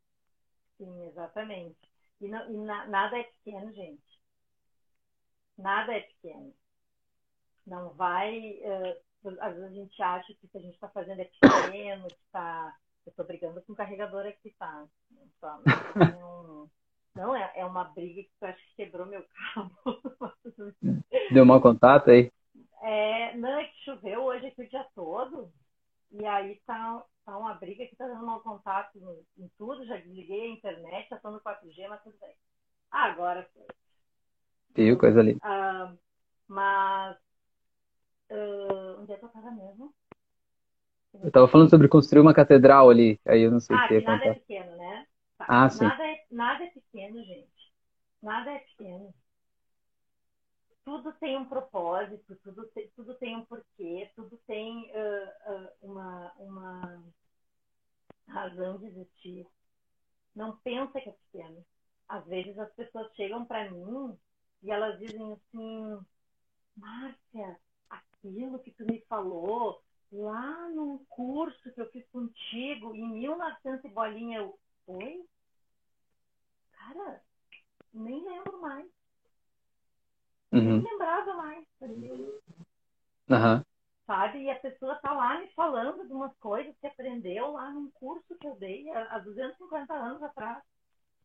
Sim, exatamente. E, não, e na, nada é pequeno, gente. Nada é pequeno. Não vai. Uh, às vezes a gente acha que o que a gente está fazendo é pequeno, que está. Eu estou brigando com o carregador aqui, tá? Não, não é, é uma briga que eu acho que quebrou meu cabo. Deu mau contato aí? É, não, é que choveu hoje aqui o dia todo. E aí tá, tá uma briga que tá dando mau contato em, em, tudo. Já desliguei a internet, já tô no 4G, mas tudo bem. Ah, agora foi. Viu, coisa ali. Ah, mas. Uh, onde é que eu tava mesmo? Eu tava falando sobre construir uma catedral ali, aí eu não sei ah, o que nada contar. é pequeno, né? Tá. Ah, sim. Nada é, nada é pequeno, gente. Nada é pequeno tudo tem um propósito, tudo tem, tudo tem um porquê, tudo tem uh, uh, uma, uma razão de existir. Não pensa que é pequeno. Às vezes as pessoas chegam para mim e elas dizem assim, Márcia, aquilo que tu me falou lá num curso que eu fiz contigo em 1900 e bolinha, eu, oi? Cara, nem lembro mais. Uhum. Nem lembrava mais. Uhum. Sabe? E a pessoa tá lá me falando de umas coisas que aprendeu lá num curso que eu dei há 250 anos atrás.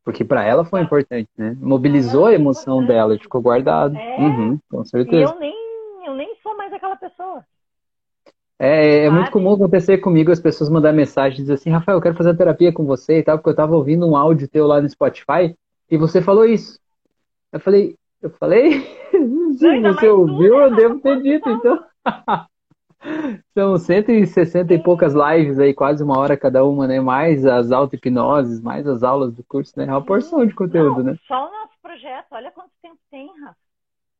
Porque para ela foi importante, né? Mobilizou a emoção dela ficou guardado. É, uhum, com certeza. E eu nem, eu nem sou mais aquela pessoa. É, é muito comum acontecer comigo as pessoas mandar mensagem e assim, Rafael, eu quero fazer terapia com você e tal, porque eu tava ouvindo um áudio teu lá no Spotify e você falou isso. Eu falei, eu falei? Se você ouviu, eu devo ter dito, então. São 160 e poucas lives aí, quase uma hora cada uma, né? Mais as auto-hipnoses, mais as aulas do curso, né? É uma porção de conteúdo, Não, né? Só o nosso projeto, olha quanto tempo tem, Rafa.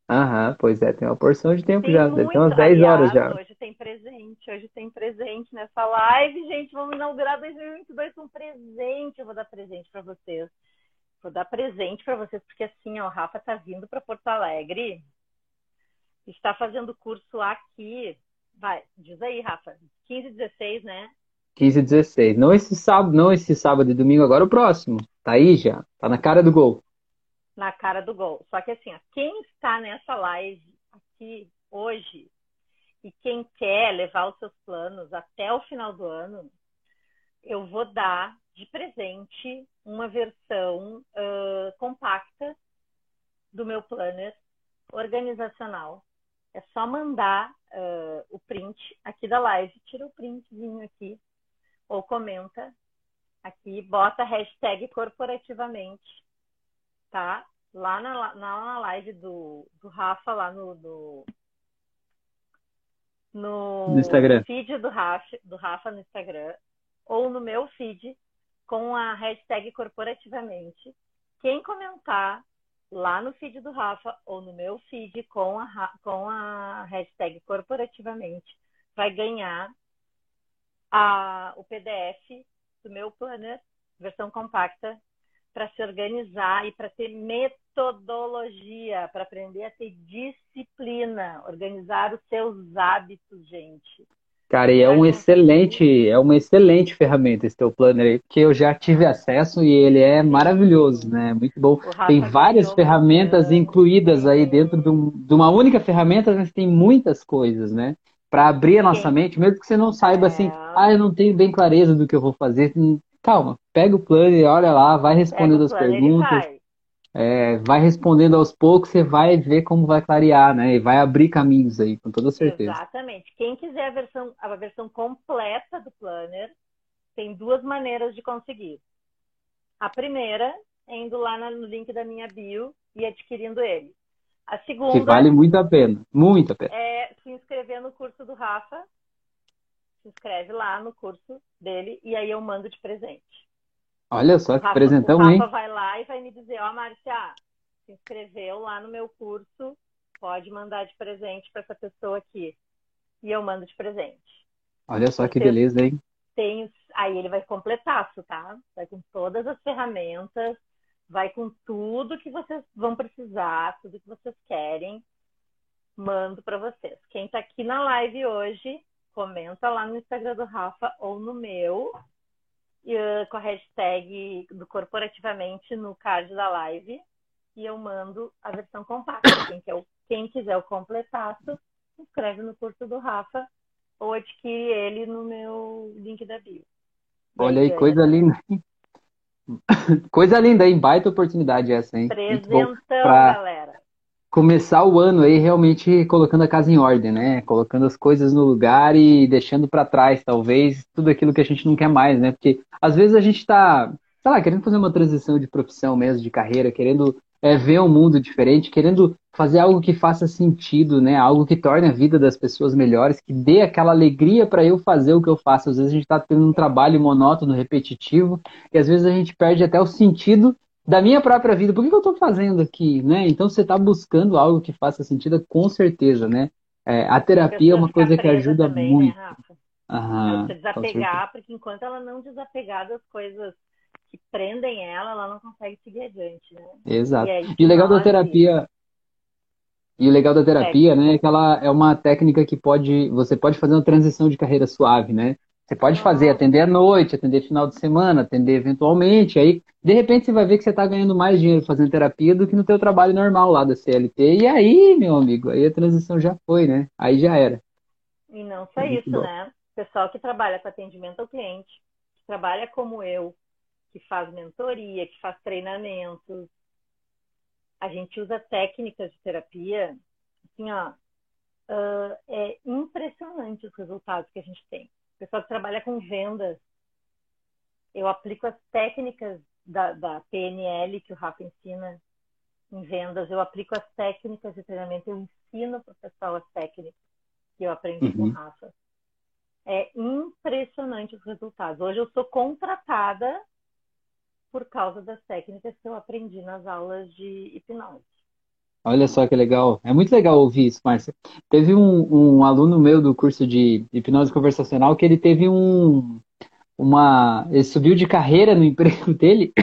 Aham, pois é, tem uma porção de tempo tem já, muito, tem umas 10 aliás, horas já. Hoje tem presente, hoje tem presente nessa live, gente. Vamos inaugurar 2022 com presente. Eu vou dar presente para vocês. Vou dar presente para vocês, porque assim, ó, o Rafa tá vindo para Porto Alegre, está fazendo curso aqui. Vai, diz aí, Rafa, 15 e 16, né? 15 e 16. Não esse sábado, não esse sábado e domingo, agora o próximo. Tá aí já, tá na cara do gol. na cara do gol. Só que assim, ó, quem está nessa live aqui hoje e quem quer levar os seus planos até o final do ano, eu vou dar de presente uma versão uh, compacta do meu planner organizacional. É só mandar uh, o print aqui da live, tira o printzinho aqui, ou comenta aqui, bota a hashtag corporativamente, tá? Lá na, na live do, do Rafa, lá no, no, no, no Instagram. feed do Rafa, do Rafa no Instagram, ou no meu feed, com a hashtag corporativamente. Quem comentar lá no feed do Rafa ou no meu feed com a, com a hashtag corporativamente vai ganhar a, o PDF do meu planner, versão compacta, para se organizar e para ter metodologia, para aprender a ter disciplina, organizar os seus hábitos, gente. Cara, e é um excelente, é uma excelente ferramenta esse teu planner aí, porque eu já tive acesso e ele é maravilhoso, né? Muito bom. Tem várias ferramentas incluídas aí dentro de, um, de, uma única ferramenta, mas tem muitas coisas, né? Para abrir a nossa Sim. mente, mesmo que você não saiba assim, é. assim, ah, eu não tenho bem clareza do que eu vou fazer. Hum, calma, pega o planner, olha lá, vai respondendo as perguntas é, vai respondendo aos poucos, você vai ver como vai clarear, né? E vai abrir caminhos aí, com toda certeza. Exatamente. Quem quiser a versão, a versão completa do planner, tem duas maneiras de conseguir. A primeira é indo lá no link da minha bio e adquirindo ele. A segunda. Que vale muito a pena. Muito a pena. É se inscrever no curso do Rafa. Se inscreve lá no curso dele e aí eu mando de presente. Olha só que Rafa, presentão, hein? O Rafa vai lá e vai me dizer, ó, oh, Márcia, se inscreveu lá no meu curso, pode mandar de presente para essa pessoa aqui. E eu mando de presente. Olha só que beleza, hein? Tem, aí ele vai completar, tá? Vai com todas as ferramentas, vai com tudo que vocês vão precisar, tudo que vocês querem. Mando para vocês. Quem está aqui na live hoje, comenta lá no Instagram do Rafa ou no meu com a hashtag do corporativamente no card da live e eu mando a versão compacta. Quem, quer, quem quiser o completaço, inscreve no curso do Rafa ou adquire ele no meu link da bio. Olha aí, coisa linda. Coisa linda, hein? Baita oportunidade essa, hein? Presentão, pra... galera começar o ano aí realmente colocando a casa em ordem, né? Colocando as coisas no lugar e deixando para trás, talvez, tudo aquilo que a gente não quer mais, né? Porque às vezes a gente tá, sei lá, querendo fazer uma transição de profissão mesmo, de carreira, querendo é, ver um mundo diferente, querendo fazer algo que faça sentido, né? Algo que torne a vida das pessoas melhores, que dê aquela alegria para eu fazer o que eu faço. Às vezes a gente está tendo um trabalho monótono, repetitivo, e às vezes a gente perde até o sentido da minha própria vida, por que, que eu estou fazendo aqui, né? Então você está buscando algo que faça sentido, com certeza, né? É, a terapia é uma coisa que ajuda também, né, muito. Né, Rafa? Aham, desapegar, porque enquanto ela não desapegar das coisas que prendem ela, ela não consegue seguir adiante, né? Exato. E, e o legal da terapia e o legal da terapia, né, é que ela é uma técnica que pode, você pode fazer uma transição de carreira suave, né? Você pode fazer atender à noite, atender final de semana, atender eventualmente, aí de repente você vai ver que você está ganhando mais dinheiro fazendo terapia do que no teu trabalho normal lá da CLT. E aí, meu amigo, aí a transição já foi, né? Aí já era. E não só é isso, bom. né? Pessoal que trabalha com atendimento ao cliente, que trabalha como eu, que faz mentoria, que faz treinamentos. A gente usa técnicas de terapia, assim, ó, uh, é impressionante os resultados que a gente tem pessoal que trabalha com vendas, eu aplico as técnicas da, da PNL que o Rafa ensina em vendas, eu aplico as técnicas de treinamento, eu ensino para o pessoal as técnicas que eu aprendi uhum. com o Rafa. É impressionante os resultados. Hoje eu sou contratada por causa das técnicas que eu aprendi nas aulas de hipnose. Olha só que legal. É muito legal ouvir isso, Márcia. Teve um, um aluno meu do curso de hipnose conversacional que ele teve um. Uma, ele subiu de carreira no emprego dele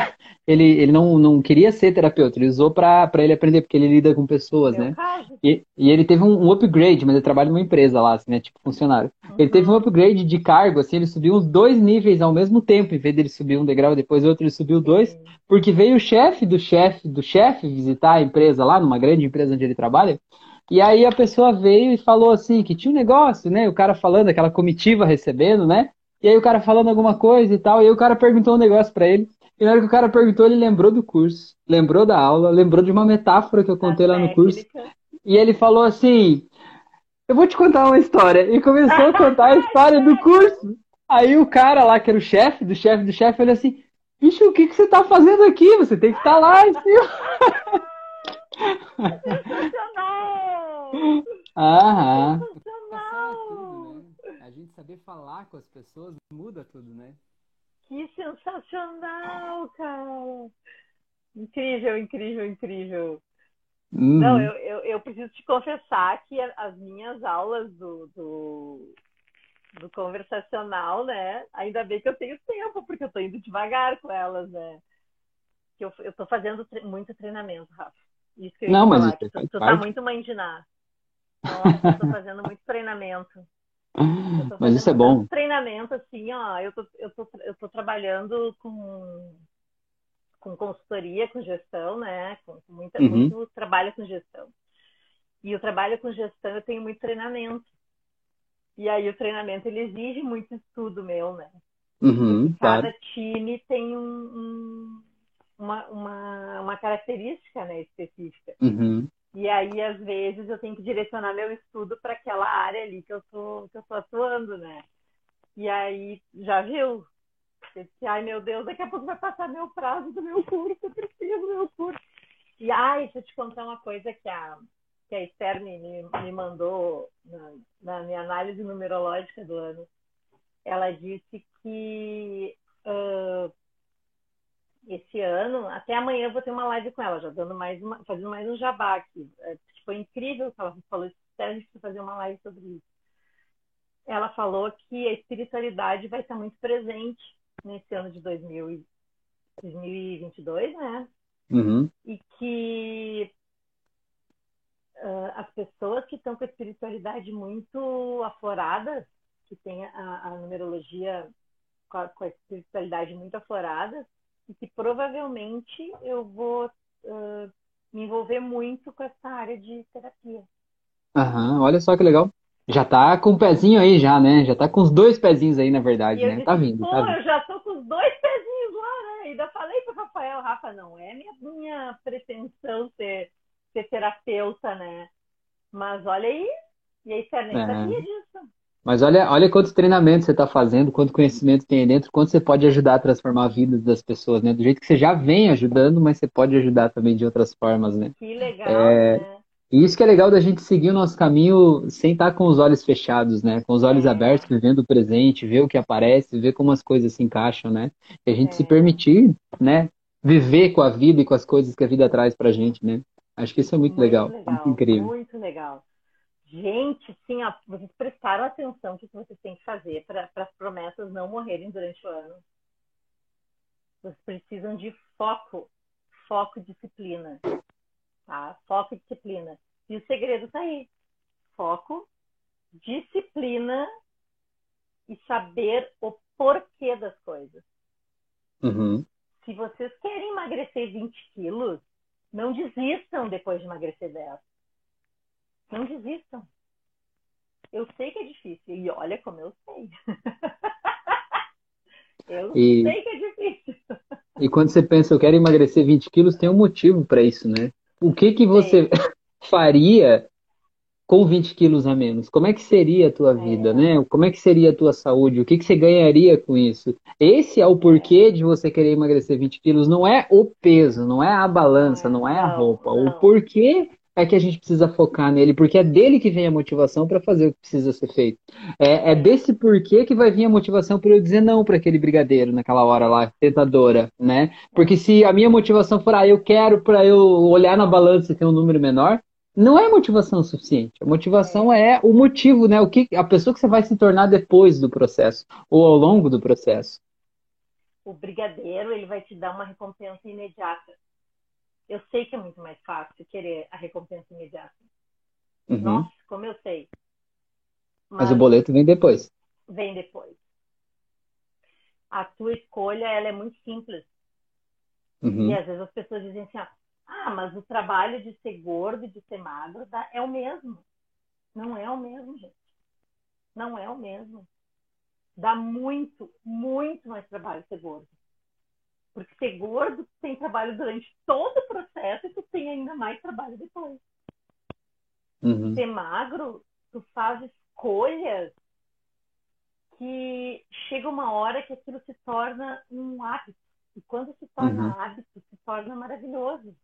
ele, ele não, não queria ser terapeuta, ele usou para ele aprender, porque ele lida com pessoas, Meu né? E, e, ele teve um, um, upgrade, mas ele trabalha numa empresa lá, assim, né? Tipo, funcionário. Uhum. Ele teve um uhum. upgrade de cargo, assim, ele subiu uns dois níveis ao mesmo tempo, em vez dele subir um degrau depois outro, ele subiu dois, Sim. porque veio o chefe do chefe do chefe visitar a empresa lá, numa grande empresa onde ele trabalha, e aí a pessoa veio e falou assim, que tinha um negócio, né? O cara falando, aquela comitiva recebendo, né? E aí o cara falando alguma coisa e tal, e aí o cara perguntou um negócio para ele. E na hora que o cara perguntou, ele lembrou do curso, lembrou da aula, lembrou de uma metáfora que eu contei lá no curso. E ele falou assim: Eu vou te contar uma história. E começou a contar a história do curso. Aí o cara lá, que era o chefe do chefe do chefe, falou assim: Bicho, o que, que você tá fazendo aqui? Você tem que estar tá lá em cima. Sensacional! Aham. Sensacional! A gente saber falar com as pessoas muda tudo, né? Que sensacional, cara! Incrível, incrível, incrível. Uhum. Não, eu, eu, eu, preciso te confessar que as minhas aulas do, do, do, conversacional, né? Ainda bem que eu tenho tempo, porque eu tô indo devagar com elas, né? Que eu, eu tô fazendo tre muito treinamento, Rafa. Isso que eu Não, mas falar, tu, tu tá muito nada. Nossa, eu tô fazendo muito treinamento. Mas isso é bom. Treinamento, assim, ó, eu tô, eu tô, eu tô trabalhando com, com consultoria, com gestão, né? Com, com muita, uhum. muito trabalho com gestão. E o trabalho com gestão eu tenho muito treinamento. E aí o treinamento ele exige muito estudo meu, né? Uhum, Cada claro. time tem um, um, uma, uma, uma característica né, específica. Uhum. E aí, às vezes, eu tenho que direcionar meu estudo para aquela área ali que eu tô, que eu tô atuando, né? E aí, já viu? Disse, ai meu Deus, daqui a pouco vai passar meu prazo do meu curso, eu preciso do meu curso. E ai, deixa eu te contar uma coisa que a, que a Esther me, me mandou na, na minha análise numerológica do ano. Ela disse que uh, esse ano, até amanhã eu vou ter uma live com ela, já dando mais uma, fazendo mais um jabá aqui. É, foi incrível que ela falou, até a gente fazer uma live sobre isso. Ela falou que a espiritualidade vai estar muito presente nesse ano de 2000, 2022, né? Uhum. E que uh, as pessoas que estão com a espiritualidade muito aflorada, que tem a, a numerologia com a, com a espiritualidade muito aflorada, e que provavelmente eu vou uh, me envolver muito com essa área de terapia. Aham, olha só que legal. Já tá com o pezinho aí já, né? Já tá com os dois pezinhos aí, na verdade, né? Disse, tá vindo, Pô, tá vindo. eu já tô com os dois pezinhos lá, né? Ainda falei pro Rafael, Rafa, não é minha, minha pretensão ser, ser terapeuta, né? Mas olha aí, e aí você nem é. sabia disso. Mas olha, olha quantos treinamentos você está fazendo, quanto conhecimento tem aí dentro, quanto você pode ajudar a transformar a vida das pessoas, né? Do jeito que você já vem ajudando, mas você pode ajudar também de outras formas, né? Que legal, é... né? E isso que é legal da gente seguir o nosso caminho sem estar com os olhos fechados, né? Com os olhos é. abertos, vivendo o presente, ver o que aparece, ver como as coisas se encaixam, né? E a gente é. se permitir, né? Viver com a vida e com as coisas que a vida traz pra gente, né? Acho que isso é muito, muito legal, legal, muito incrível. Muito legal. Gente, sim, ó, vocês prestaram atenção o que vocês têm que fazer para as promessas não morrerem durante o ano. Vocês precisam de foco, foco e disciplina. Tá? Foco e disciplina. E o segredo está aí. Foco, disciplina e saber o porquê das coisas. Uhum. Se vocês querem emagrecer 20 quilos, não desistam depois de emagrecer 10 não desistam. Eu sei que é difícil. E olha como eu sei. eu e... sei que é difícil. E quando você pensa, eu quero emagrecer 20 quilos, tem um motivo para isso, né? O que, que você faria com 20 quilos a menos? Como é que seria a tua vida, é. né? Como é que seria a tua saúde? O que, que você ganharia com isso? Esse é o porquê de você querer emagrecer 20 quilos. Não é o peso, não é a balança, não é, não é a roupa. Não. O porquê é que a gente precisa focar nele, porque é dele que vem a motivação para fazer o que precisa ser feito. É, é desse porquê que vai vir a motivação para eu dizer não para aquele brigadeiro naquela hora lá, tentadora, né? Porque se a minha motivação for, ah, eu quero para eu olhar na balança e ter um número menor, não é motivação suficiente. A motivação é o motivo, né? O que a pessoa que você vai se tornar depois do processo ou ao longo do processo. o brigadeiro ele vai te dar uma recompensa imediata. Eu sei que é muito mais fácil querer a recompensa imediata. Uhum. Nossa, como eu sei. Mas, Mas, o boleto vem depois. Vem depois. A tua escolha ela é muito simples. Uhum. E às vezes as pessoas dizem assim, ah, mas o trabalho de ser gordo e de ser magro é o mesmo. Não é o mesmo, gente. Não é o mesmo. Dá muito, muito mais trabalho ser gordo. Porque ser gordo tem trabalho durante todo o processo e tu tem ainda mais trabalho depois. Uhum. Ser magro, tu faz escolhas que chega uma hora que aquilo se torna um hábito. E quando se torna uhum. hábito, se torna maravilhoso.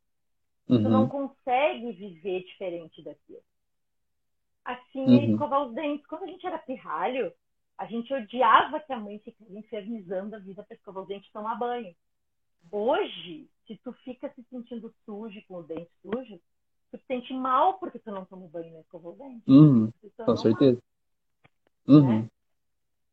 Uhum. Tu não consegue viver diferente daquilo. Assim é uhum. escovar os dentes. Quando a gente era pirralho, a gente odiava que a mãe ficasse infernizando a vida para escovar os dentes e tomar banho. Hoje, se tu fica se sentindo sujo com o dente sujo, tu te sente mal porque tu não toma banho e escova os dentes. Uhum. Com certeza. Uhum. Né?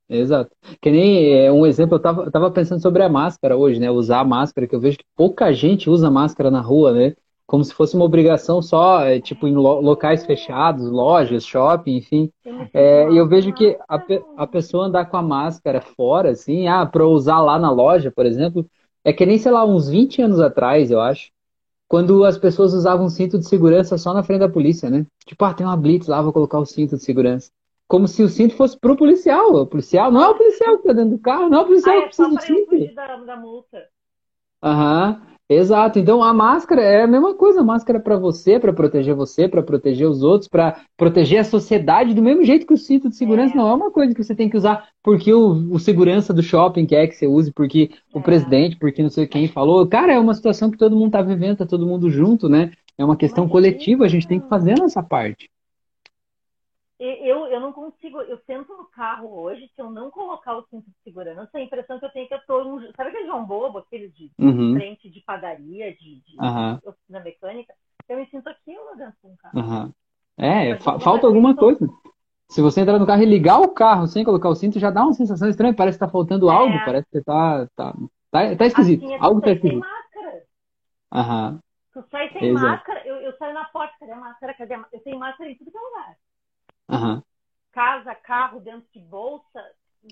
Exato. Que nem é, um exemplo, eu tava, eu tava pensando sobre a máscara hoje, né? Usar a máscara, que eu vejo que pouca gente usa máscara na rua, né? Como se fosse uma obrigação só, é, tipo, em lo locais fechados, lojas, shopping, enfim. É, e eu vejo que a, a pessoa andar com a máscara fora, assim, ah, para usar lá na loja, por exemplo, é que nem, sei lá, uns 20 anos atrás, eu acho, quando as pessoas usavam cinto de segurança só na frente da polícia, né? Tipo, ah, tem uma blitz lá, vou colocar o cinto de segurança como se o cinto fosse pro policial. O policial não é o policial que tá dentro do carro, não é o policial ah, que precisa do cinto. Da, da multa. Aham, exato. Então a máscara é a mesma coisa. A máscara é para você, para proteger você, para proteger os outros, para proteger a sociedade do mesmo jeito que o cinto de segurança é. não é uma coisa que você tem que usar porque o, o segurança do shopping quer que você use, porque é. o presidente, porque não sei quem falou. Cara, é uma situação que todo mundo tá vivendo, tá todo mundo junto, né? É uma questão Mas coletiva, a gente tem que fazer a nossa parte eu, eu não consigo, carro hoje, se eu não colocar o cinto de segurança, a impressão que eu tenho é que eu tô num, sabe aquele João Bobo, aquele de, uhum. frente de padaria, de, de uhum. oficina mecânica, eu me sinto aquilo dentro do carro. Uhum. É, fa falta alguma coisa. Se você entrar no carro e ligar o carro sem colocar o cinto, já dá uma sensação estranha, parece que tá faltando é. algo, parece que tá, tá, tá, tá esquisito. Assim, algo tá esquisito. Aham. Tu sai sem Exato. máscara, eu, eu saio na porta, cadê a máscara? Cadê a? Eu tenho máscara em tudo que é lugar. Uhum. Casa, carro, dentro de bolsa,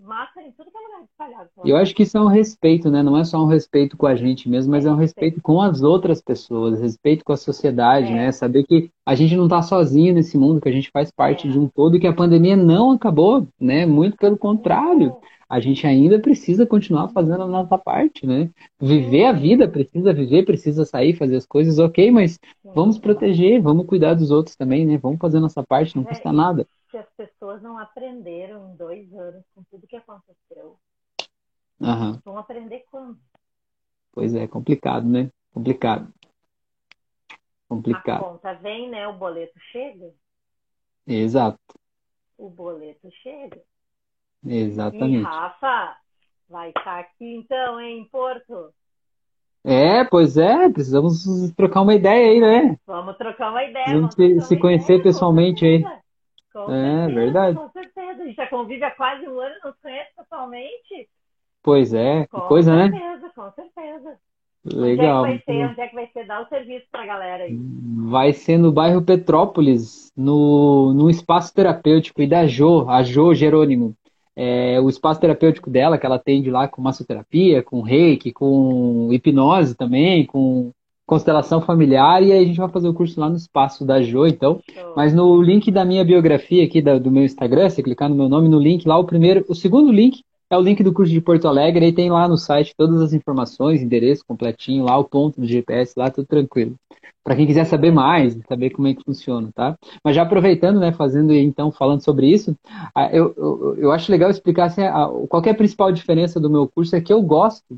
máscara em tudo que é lugar espalhado. Eu acho que isso é um respeito, né? Não é só um respeito com a gente mesmo, mas é, é um respeito com as outras pessoas, respeito com a sociedade, é. né? Saber que a gente não está sozinho nesse mundo, que a gente faz parte é. de um todo e que a pandemia não acabou, né? Muito pelo contrário. A gente ainda precisa continuar fazendo a nossa parte, né? Viver a vida, precisa viver, precisa sair, fazer as coisas, ok, mas vamos proteger, vamos cuidar dos outros também, né? Vamos fazer a nossa parte, não custa nada que as pessoas não aprenderam em dois anos com tudo que aconteceu. Uhum. Vão aprender quando? Pois é, complicado, né? Complicado. Complicado. A conta vem, né? O boleto chega. Exato. O boleto chega. Exatamente. E Rafa, vai estar aqui então, hein, em Porto? É, pois é, precisamos trocar uma ideia aí, né? Vamos trocar uma ideia. Vamos, vamos se, se conhecer ideia, pessoalmente aí. Com é, certeza, verdade. Com certeza. A gente já convive há quase um ano, não se conhece pessoalmente. Pois é, com coisa, certeza, né? Com certeza, com certeza. Legal. Onde é que vai ser? Onde é que vai ser? Dá o serviço pra galera aí. Vai ser no bairro Petrópolis, no, no espaço terapêutico e da Jo, a Jo Jerônimo. É, o espaço terapêutico dela, que ela atende lá com massoterapia, com reiki, com hipnose também, com constelação familiar e aí a gente vai fazer o curso lá no espaço da Jo, então. Mas no link da minha biografia aqui da, do meu Instagram, você clicar no meu nome no link lá, o primeiro, o segundo link é o link do curso de Porto Alegre e tem lá no site todas as informações, endereço completinho, lá o ponto do GPS, lá tudo tranquilo. Para quem quiser saber mais, saber como é que funciona, tá? Mas já aproveitando, né, fazendo então, falando sobre isso, eu, eu, eu acho legal explicar assim, qual é a principal diferença do meu curso é que eu gosto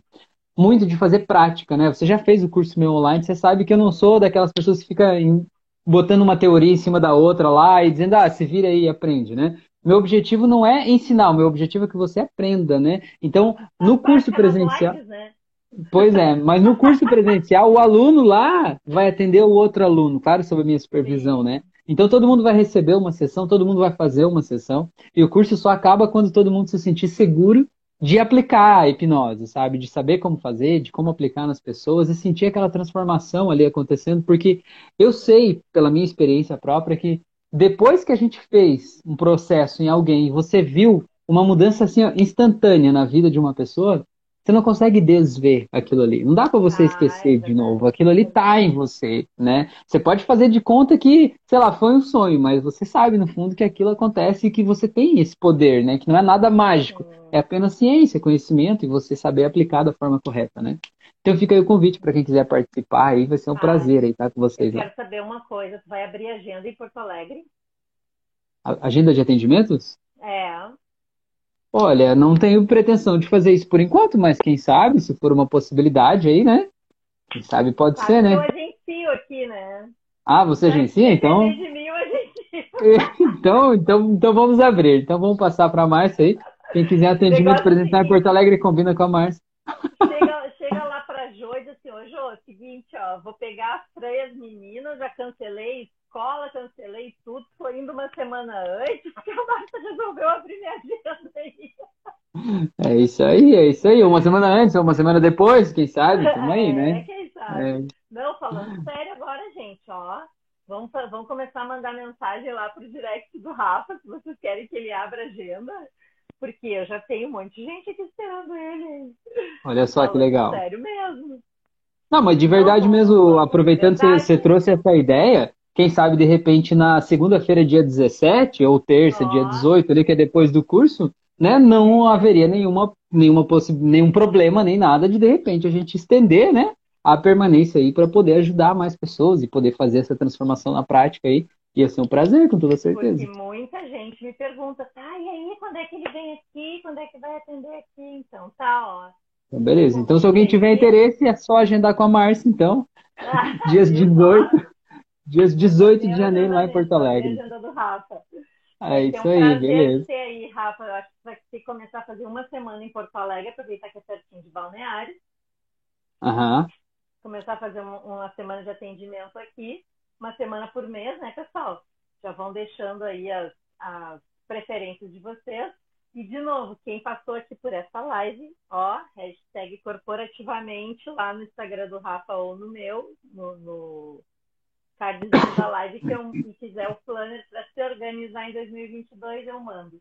muito de fazer prática, né? Você já fez o curso meu online, você sabe que eu não sou daquelas pessoas que ficam botando uma teoria em cima da outra lá e dizendo, ah, se vira aí e aprende, né? Meu objetivo não é ensinar, o meu objetivo é que você aprenda, né? Então, no curso presencial. né? Pois é, mas no curso presencial, o aluno lá vai atender o outro aluno, claro, sob a minha supervisão, né? Então todo mundo vai receber uma sessão, todo mundo vai fazer uma sessão, e o curso só acaba quando todo mundo se sentir seguro de aplicar a hipnose, sabe? De saber como fazer, de como aplicar nas pessoas e sentir aquela transformação ali acontecendo, porque eu sei, pela minha experiência própria, que depois que a gente fez um processo em alguém e você viu uma mudança assim instantânea na vida de uma pessoa, você não consegue desver aquilo ali. Não dá para você ah, esquecer é de novo. Aquilo ali tá em você, né? Você pode fazer de conta que, sei lá, foi um sonho, mas você sabe no fundo que aquilo acontece e que você tem esse poder, né? Que não é nada mágico, é apenas ciência, conhecimento e você saber aplicar da forma correta, né? Então fica aí o convite para quem quiser participar aí, vai ser um ah, prazer aí estar com vocês. Eu quero lá. saber uma coisa, tu vai abrir agenda em Porto Alegre? A agenda de atendimentos? É. Olha, não tenho pretensão de fazer isso por enquanto, mas quem sabe, se for uma possibilidade aí, né? Quem sabe pode sabe ser, né? Eu agencio aqui, né? Ah, você agencia, então? De mim, eu agencio. então, então, então vamos abrir. Então vamos passar para a Márcia aí. Quem quiser atendimento presencial em Porto Alegre, combina com a Márcia. Chega lá para Jô e diz assim, ô Jô, seguinte, ó, vou pegar as três meninas, já cancelei escola, cancelei tudo, foi indo uma semana antes, porque a Marta resolveu abrir minha agenda aí. É isso aí, é isso aí. Uma semana antes ou uma semana depois, quem sabe, tamo aí, né? É, quem sabe. É. Não, falando sério agora, gente, ó. Vamos, vamos começar a mandar mensagem lá pro direct do Rafa, se vocês querem que ele abra agenda. Porque eu já tenho um monte de gente aqui esperando ele. Olha só falando que legal. Sério mesmo. Não, mas de verdade não, mesmo, aproveitando que você trouxe essa ideia, quem sabe, de repente, na segunda-feira, dia 17, ou terça, dia 18, ali, que é depois do curso, né, não haveria nenhuma, nenhuma nenhum problema, nem nada de, de repente, a gente estender, né, a permanência aí para poder ajudar mais pessoas e poder fazer essa transformação na prática aí. Ia ser um prazer, com toda certeza. Porque muita gente me pergunta, tá, e aí, quando é que ele vem aqui? Quando é que vai atender aqui? Então, tá, ó. Então, beleza. Então, se alguém tiver interesse, é só agendar com a Márcia, então. Dias 18. Dias 18 de janeiro lá em Porto Alegre. Do Rafa. É isso aí, beleza. Ter aí, Rafa. Eu acho que vai ter que começar a fazer uma semana em Porto Alegre, aproveitar que é pertinho de Balneário. Aham. Uhum. Começar a fazer uma, uma semana de atendimento aqui, uma semana por mês, né, pessoal? Já vão deixando aí as, as preferências de vocês. E, de novo, quem passou aqui por essa live, ó, hashtag corporativamente lá no Instagram do Rafa ou no meu, no, no cardzinho da live que eu e quiser o planner para se organizar em 2022, eu mando.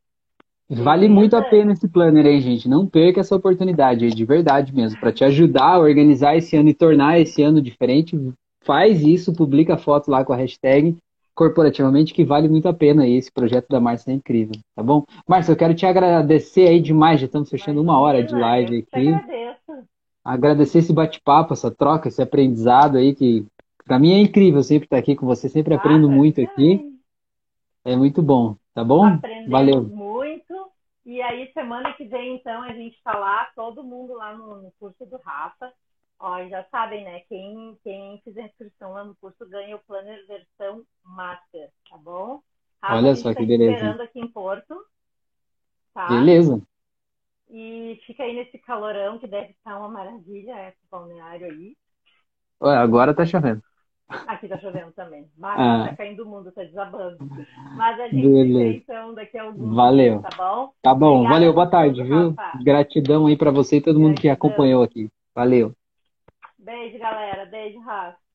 Vale muito a pena esse planner aí, gente. Não perca essa oportunidade aí, de verdade mesmo. Para te ajudar a organizar esse ano e tornar esse ano diferente, faz isso, publica a foto lá com a hashtag corporativamente, que vale muito a pena aí. Esse projeto da Márcia é incrível, tá bom? Márcia, eu quero te agradecer aí demais. Já estamos fechando uma hora de live aqui. Agradeço. Agradecer esse bate-papo, essa troca, esse aprendizado aí que para mim é incrível sempre estar aqui com você, sempre ah, aprendo muito aqui. É muito bom, tá bom? Aprendemos Valeu. muito. E aí, semana que vem, então, a gente está lá, todo mundo lá no, no, curso do Rafa. Ó, já sabem, né? Quem, quem fizer inscrição lá no curso ganha o Planner versão Master, tá bom? Olha só que tá beleza. esperando aqui em Porto. Tá? Beleza. E fica aí nesse calorão que deve estar uma maravilha, esse balneário aí. Agora tá chovendo. Aqui tá chovendo também. Mas ah. tá caindo o mundo, tá desabando. Mas a gente Beleza. então daqui a alguns Valeu. Tá bom? Tá bom, Obrigada valeu, boa tarde, viu? Gratidão aí para você e todo Gratidão. mundo que acompanhou aqui. Valeu. Beijo, galera. Beijo, Rafa.